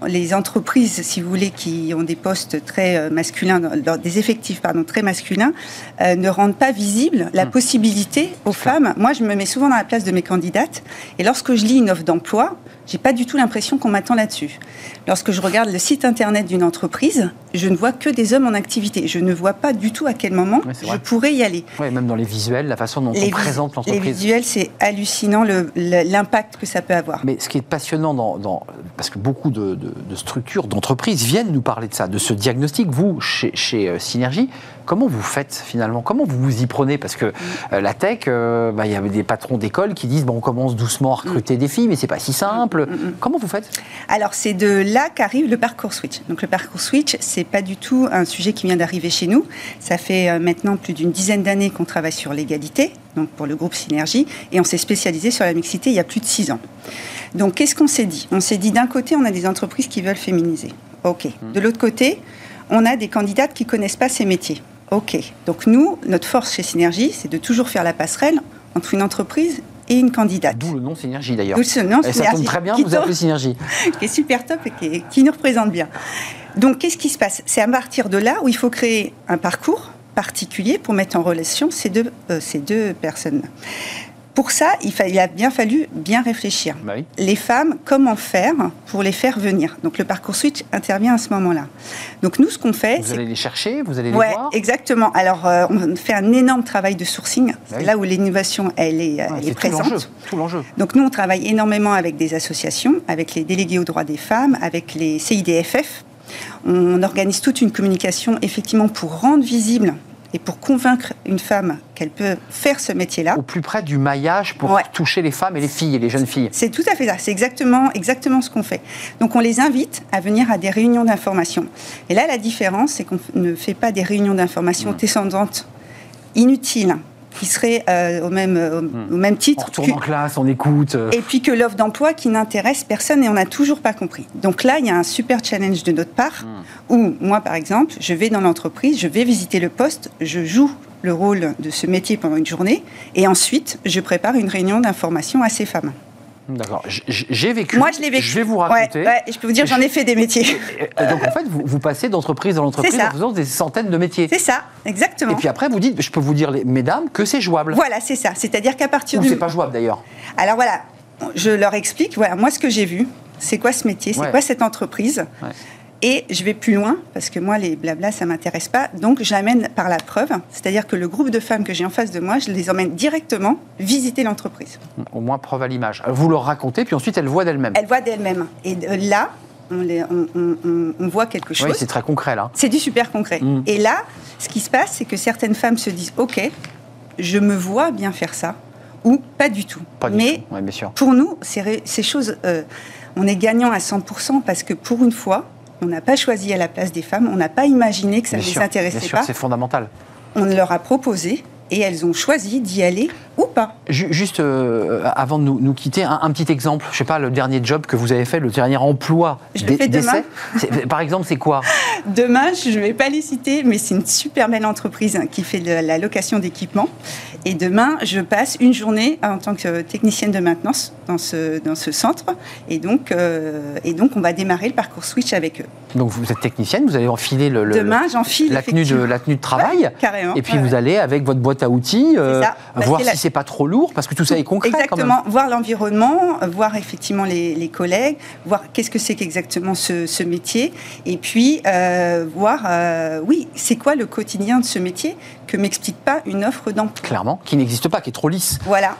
les entreprises, si vous voulez, qui ont des postes très euh, masculins, des effectifs pardon, très masculins, euh, ne rendent pas visible la hmm. possibilité aux femmes. Moi, je me mets souvent dans la place de mes candidates, et lorsque je lis une offre d'emploi, j'ai pas du tout l'impression qu'on m'attend là-dessus. Lorsque je regarde le site internet d'une entreprise, je ne vois que des hommes en activité. Je ne vois pas du tout à quel moment je pourrais y aller. Oui, même dans les visuels, la façon dont on présente l'entreprise. Les visuels, c'est hallucinant l'impact que ça peut avoir. Mais ce qui est passionnant, dans, parce que beaucoup de, structures, d'entreprises viennent nous parler de ça, de ce diagnostic. Vous, chez, chez euh, Synergie, Comment vous faites finalement? Comment vous vous y prenez? Parce que euh, la tech, euh, bah, il y a des patrons d'école qui disent bon, on commence doucement à recruter des filles, mais c'est pas si simple. Comment vous faites? Alors c'est de là qu'arrive le parcours switch. Donc le parcours switch, c'est pas du tout un sujet qui vient d'arriver chez nous. Ça fait euh, maintenant plus d'une dizaine d'années qu'on travaille sur l'égalité, donc pour le groupe Synergie, et on s'est spécialisé sur la mixité il y a plus de six ans. Donc qu'est-ce qu'on s'est dit? On s'est dit d'un côté, on a des entreprises qui veulent féminiser. Ok. De l'autre côté, on a des candidates qui connaissent pas ces métiers. Ok. Donc nous, notre force chez Synergie, c'est de toujours faire la passerelle entre une entreprise et une candidate. D'où le nom Synergie d'ailleurs. D'où ce nom, Et ça Synergie, tombe très bien, qui vous appelez Synergie. qui est super top et qui, est- qui nous représente bien. Donc, qu'est-ce qui se passe? C'est à partir de là où il faut créer un parcours particulier pour mettre en relation ces deux, euh, ces deux personnes. Pour ça, il, a bien fallu bien réfléchir. Bah oui. Les femmes, comment faire pour les faire venir? Donc, le parcours switch intervient à ce moment-là. Donc, nous, ce qu'on fait, Vous allez les chercher, vous allez les Ouais, voir? exactement. Alors, euh, on fait un énorme travail de sourcing. C'est oui. là où l'innovation, elle est, Ouais, elle c'est est présente. Tout l'enjeu. Donc nous, on travaille énormément avec des associations, avec les délégués aux droits des femmes, avec les CIDFF. On organise toute une communication effectivement pour rendre visible et pour convaincre une femme qu'elle peut faire ce métier-là. Au plus près du maillage pour Ouais. toucher les femmes et les filles et les jeunes filles. C'est tout à fait ça, c'est exactement, exactement ce qu'on fait. Donc on les invite à venir à des réunions d'information. Et là, la différence, c'est qu'on ne fait pas des réunions d'information descendantes inutiles, qui seraient euh, au, même, euh, au même On titre retourne que- en classe, on écoute. euh, et puis que l'offre d'emploi qui n'intéresse personne et on n'a toujours pas compris. Donc là, il y a un super challenge de notre part où moi, par exemple, je vais dans l'entreprise, je vais visiter le poste, je joue le rôle de ce métier pendant une journée et ensuite, je prépare une réunion d'information à ces femmes. D'accord. J'ai vécu. Moi, je l'ai vécu. Je vais vous raconter. ouais, et je peux vous dire, j'en ai fait des métiers. Et donc en fait, vous, vous passez d'entreprise C'est ça. en faisant des centaines de métiers. C'est ça, exactement. Et puis après, vous dites, je peux vous dire, mesdames, que c'est jouable. Voilà, c'est ça. C'est-à-dire qu'à partir Ou du... c'est pas jouable d'ailleurs. Alors voilà, je leur explique, voilà, moi ce que j'ai vu, c'est quoi ce métier, c'est Ouais. quoi cette entreprise? Et je vais plus loin, parce que moi, les blabla, ça m'intéresse pas. Donc, j'amène par la preuve. C'est-à-dire que le groupe de femmes que j'ai en face de moi, je les emmène directement visiter l'entreprise. Au moins preuve à l'image. Vous leur racontez, puis ensuite elles voient d'elles-mêmes. Elles voient d'elles-mêmes. Et de- là, on, les- on- on- on- on voit quelque Oui, chose. c'est très concret là. C'est du super concret. Mm. Et là, ce qui se passe, c'est que certaines femmes se disent Ok, je me vois bien faire ça, ou pas du tout. Pas du Mais tout. Ouais, bien sûr. pour nous, ces choses, euh, on est gagnant à 100% parce que pour une fois, on n'a pas choisi à la place des femmes, on n'a pas imaginé que ça ne les intéressait bien sûr, pas. c'est fondamental. On leur a proposé et elles ont choisi d'y aller ou pas. Ju- Juste euh, avant de nous, nous quitter, un, un petit exemple. Je sais pas, le dernier job que vous avez fait, le dernier emploi Je le fais demain. C'est- Par exemple, c'est quoi? Demain, je ne vais pas les citer, mais c'est une super belle entreprise qui fait de la location d'équipements. Et demain, je passe une journée en tant que technicienne de maintenance dans ce, dans ce centre. Et donc, euh, et donc, on va démarrer le parcours Switch avec eux. Donc vous êtes technicienne, vous allez enfiler le, le- Demain, j'enfile la, tenue de, la tenue de travail. Ouais, carrément. Et puis Ouais, vous allez avec votre boîte à outils euh, voir c'est si la- c'est pas trop lourd, parce que tout ça est concret quand même. Exactement, voir l'environnement, voir effectivement les, les collègues, voir qu'est-ce que c'est qu'exactement ce, ce métier, et puis euh, voir, euh, oui, c'est quoi le quotidien de ce métier que m'explique pas une offre d'emploi. Clairement, qui n'existe pas, qui est trop lisse. Voilà.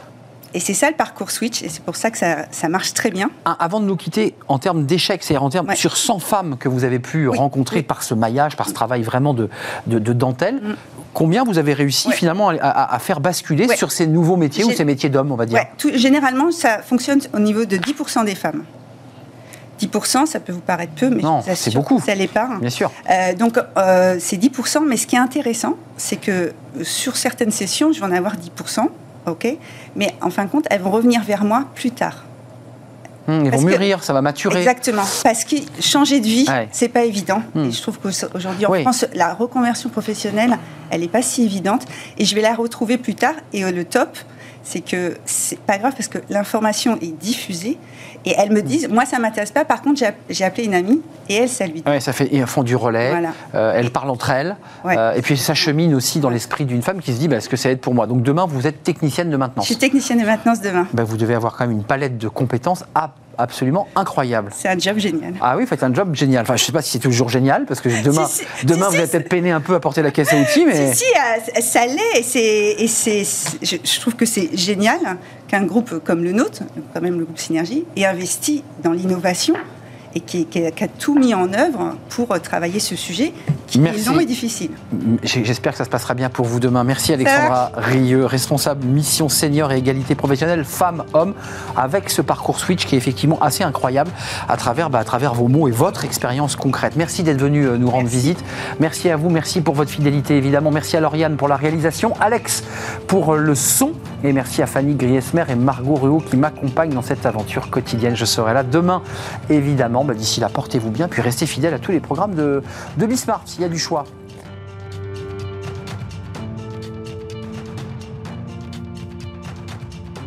Et c'est ça le parcours Switch, et c'est pour ça que ça, ça marche très bien. Un- avant de nous quitter, en termes d'échecs, c'est-à-dire en termes Ouais. sur 100 femmes que vous avez pu Oui, rencontrer oui. par ce maillage, par ce travail vraiment de, de, de dentelle, Mm. Combien vous avez réussi Ouais. finalement à, à- à faire basculer Ouais. sur ces nouveaux métiers ou ces métiers d'hommes, on va dire Ouais, tout- généralement, ça fonctionne au niveau de 10% des femmes. 10%, ça peut vous paraître peu, mais Non, c'est beaucoup. Ça l'est pas. Bien sûr. Euh, donc, euh, c'est 10%, mais ce qui est intéressant, c'est que euh, sur certaines sessions, je vais en avoir 10%, ok Mais en fin de compte, elles vont revenir vers moi plus tard. Hum, ils Parce vont que- mûrir, ça va maturer. Exactement. Parce que changer de vie, Ouais. c'est pas évident. Hmm. Et je trouve qu'aujourd'hui, en Oui. France, la reconversion professionnelle, elle n'est pas si évidente. Et je vais la retrouver plus tard. Et euh, le top, c'est que c'est pas grave parce que l'information est diffusée. Et elles me disent, moi, ça m'intéresse pas. Par contre, j'ai app- j'ai appelé une amie et elle, ça lui dit. Ouais, ça fait, font du relais, Voilà. euh, elles parlent entre elles, Ouais. euh, et puis ça chemine aussi dans l'esprit d'une femme qui se dit bah, est-ce que ça aide pour moi? Donc demain, vous êtes technicienne de Je maintenance. suis technicienne de maintenance demain. Bah, vous devez avoir quand même une palette de compétences ab- absolument incroyable. C'est un job génial. Ah oui, faites un job génial. Enfin, je sais pas si c'est toujours génial, parce que demain, Si, si, demain si, vous allez peut-être peiner un peu à porter la caisse à outils, mais Si, euh, ça l'est. Et, c'est, et c'est, je, je trouve que c'est génial qu'un groupe comme le nôtre, quand même le groupe Synergie, ait investi dans l'innovation et qui, qui a, qui a tout mis en œuvre pour euh, travailler ce sujet qui Merci. est long et difficile. J'espère que ça se passera bien pour vous demain. Merci Alexandra Rieux, responsable mission senior et égalité professionnelle femmes-hommes, avec ce parcours Switch qui est effectivement assez incroyable à travers, bah, à travers vos mots et votre expérience concrète. Merci d'être venu euh, nous rendre Merci. visite. Merci à vous, merci pour votre fidélité évidemment. Merci à Lauriane pour la réalisation, Alex pour euh, le son et merci à Fanny Griesmer et Margot Ruot qui m'accompagnent dans cette aventure quotidienne. Je serai là demain évidemment. Bah, D'ici là, portez-vous bien puis restez fidèles à tous les programmes de, de Bismart. Il y a du choix.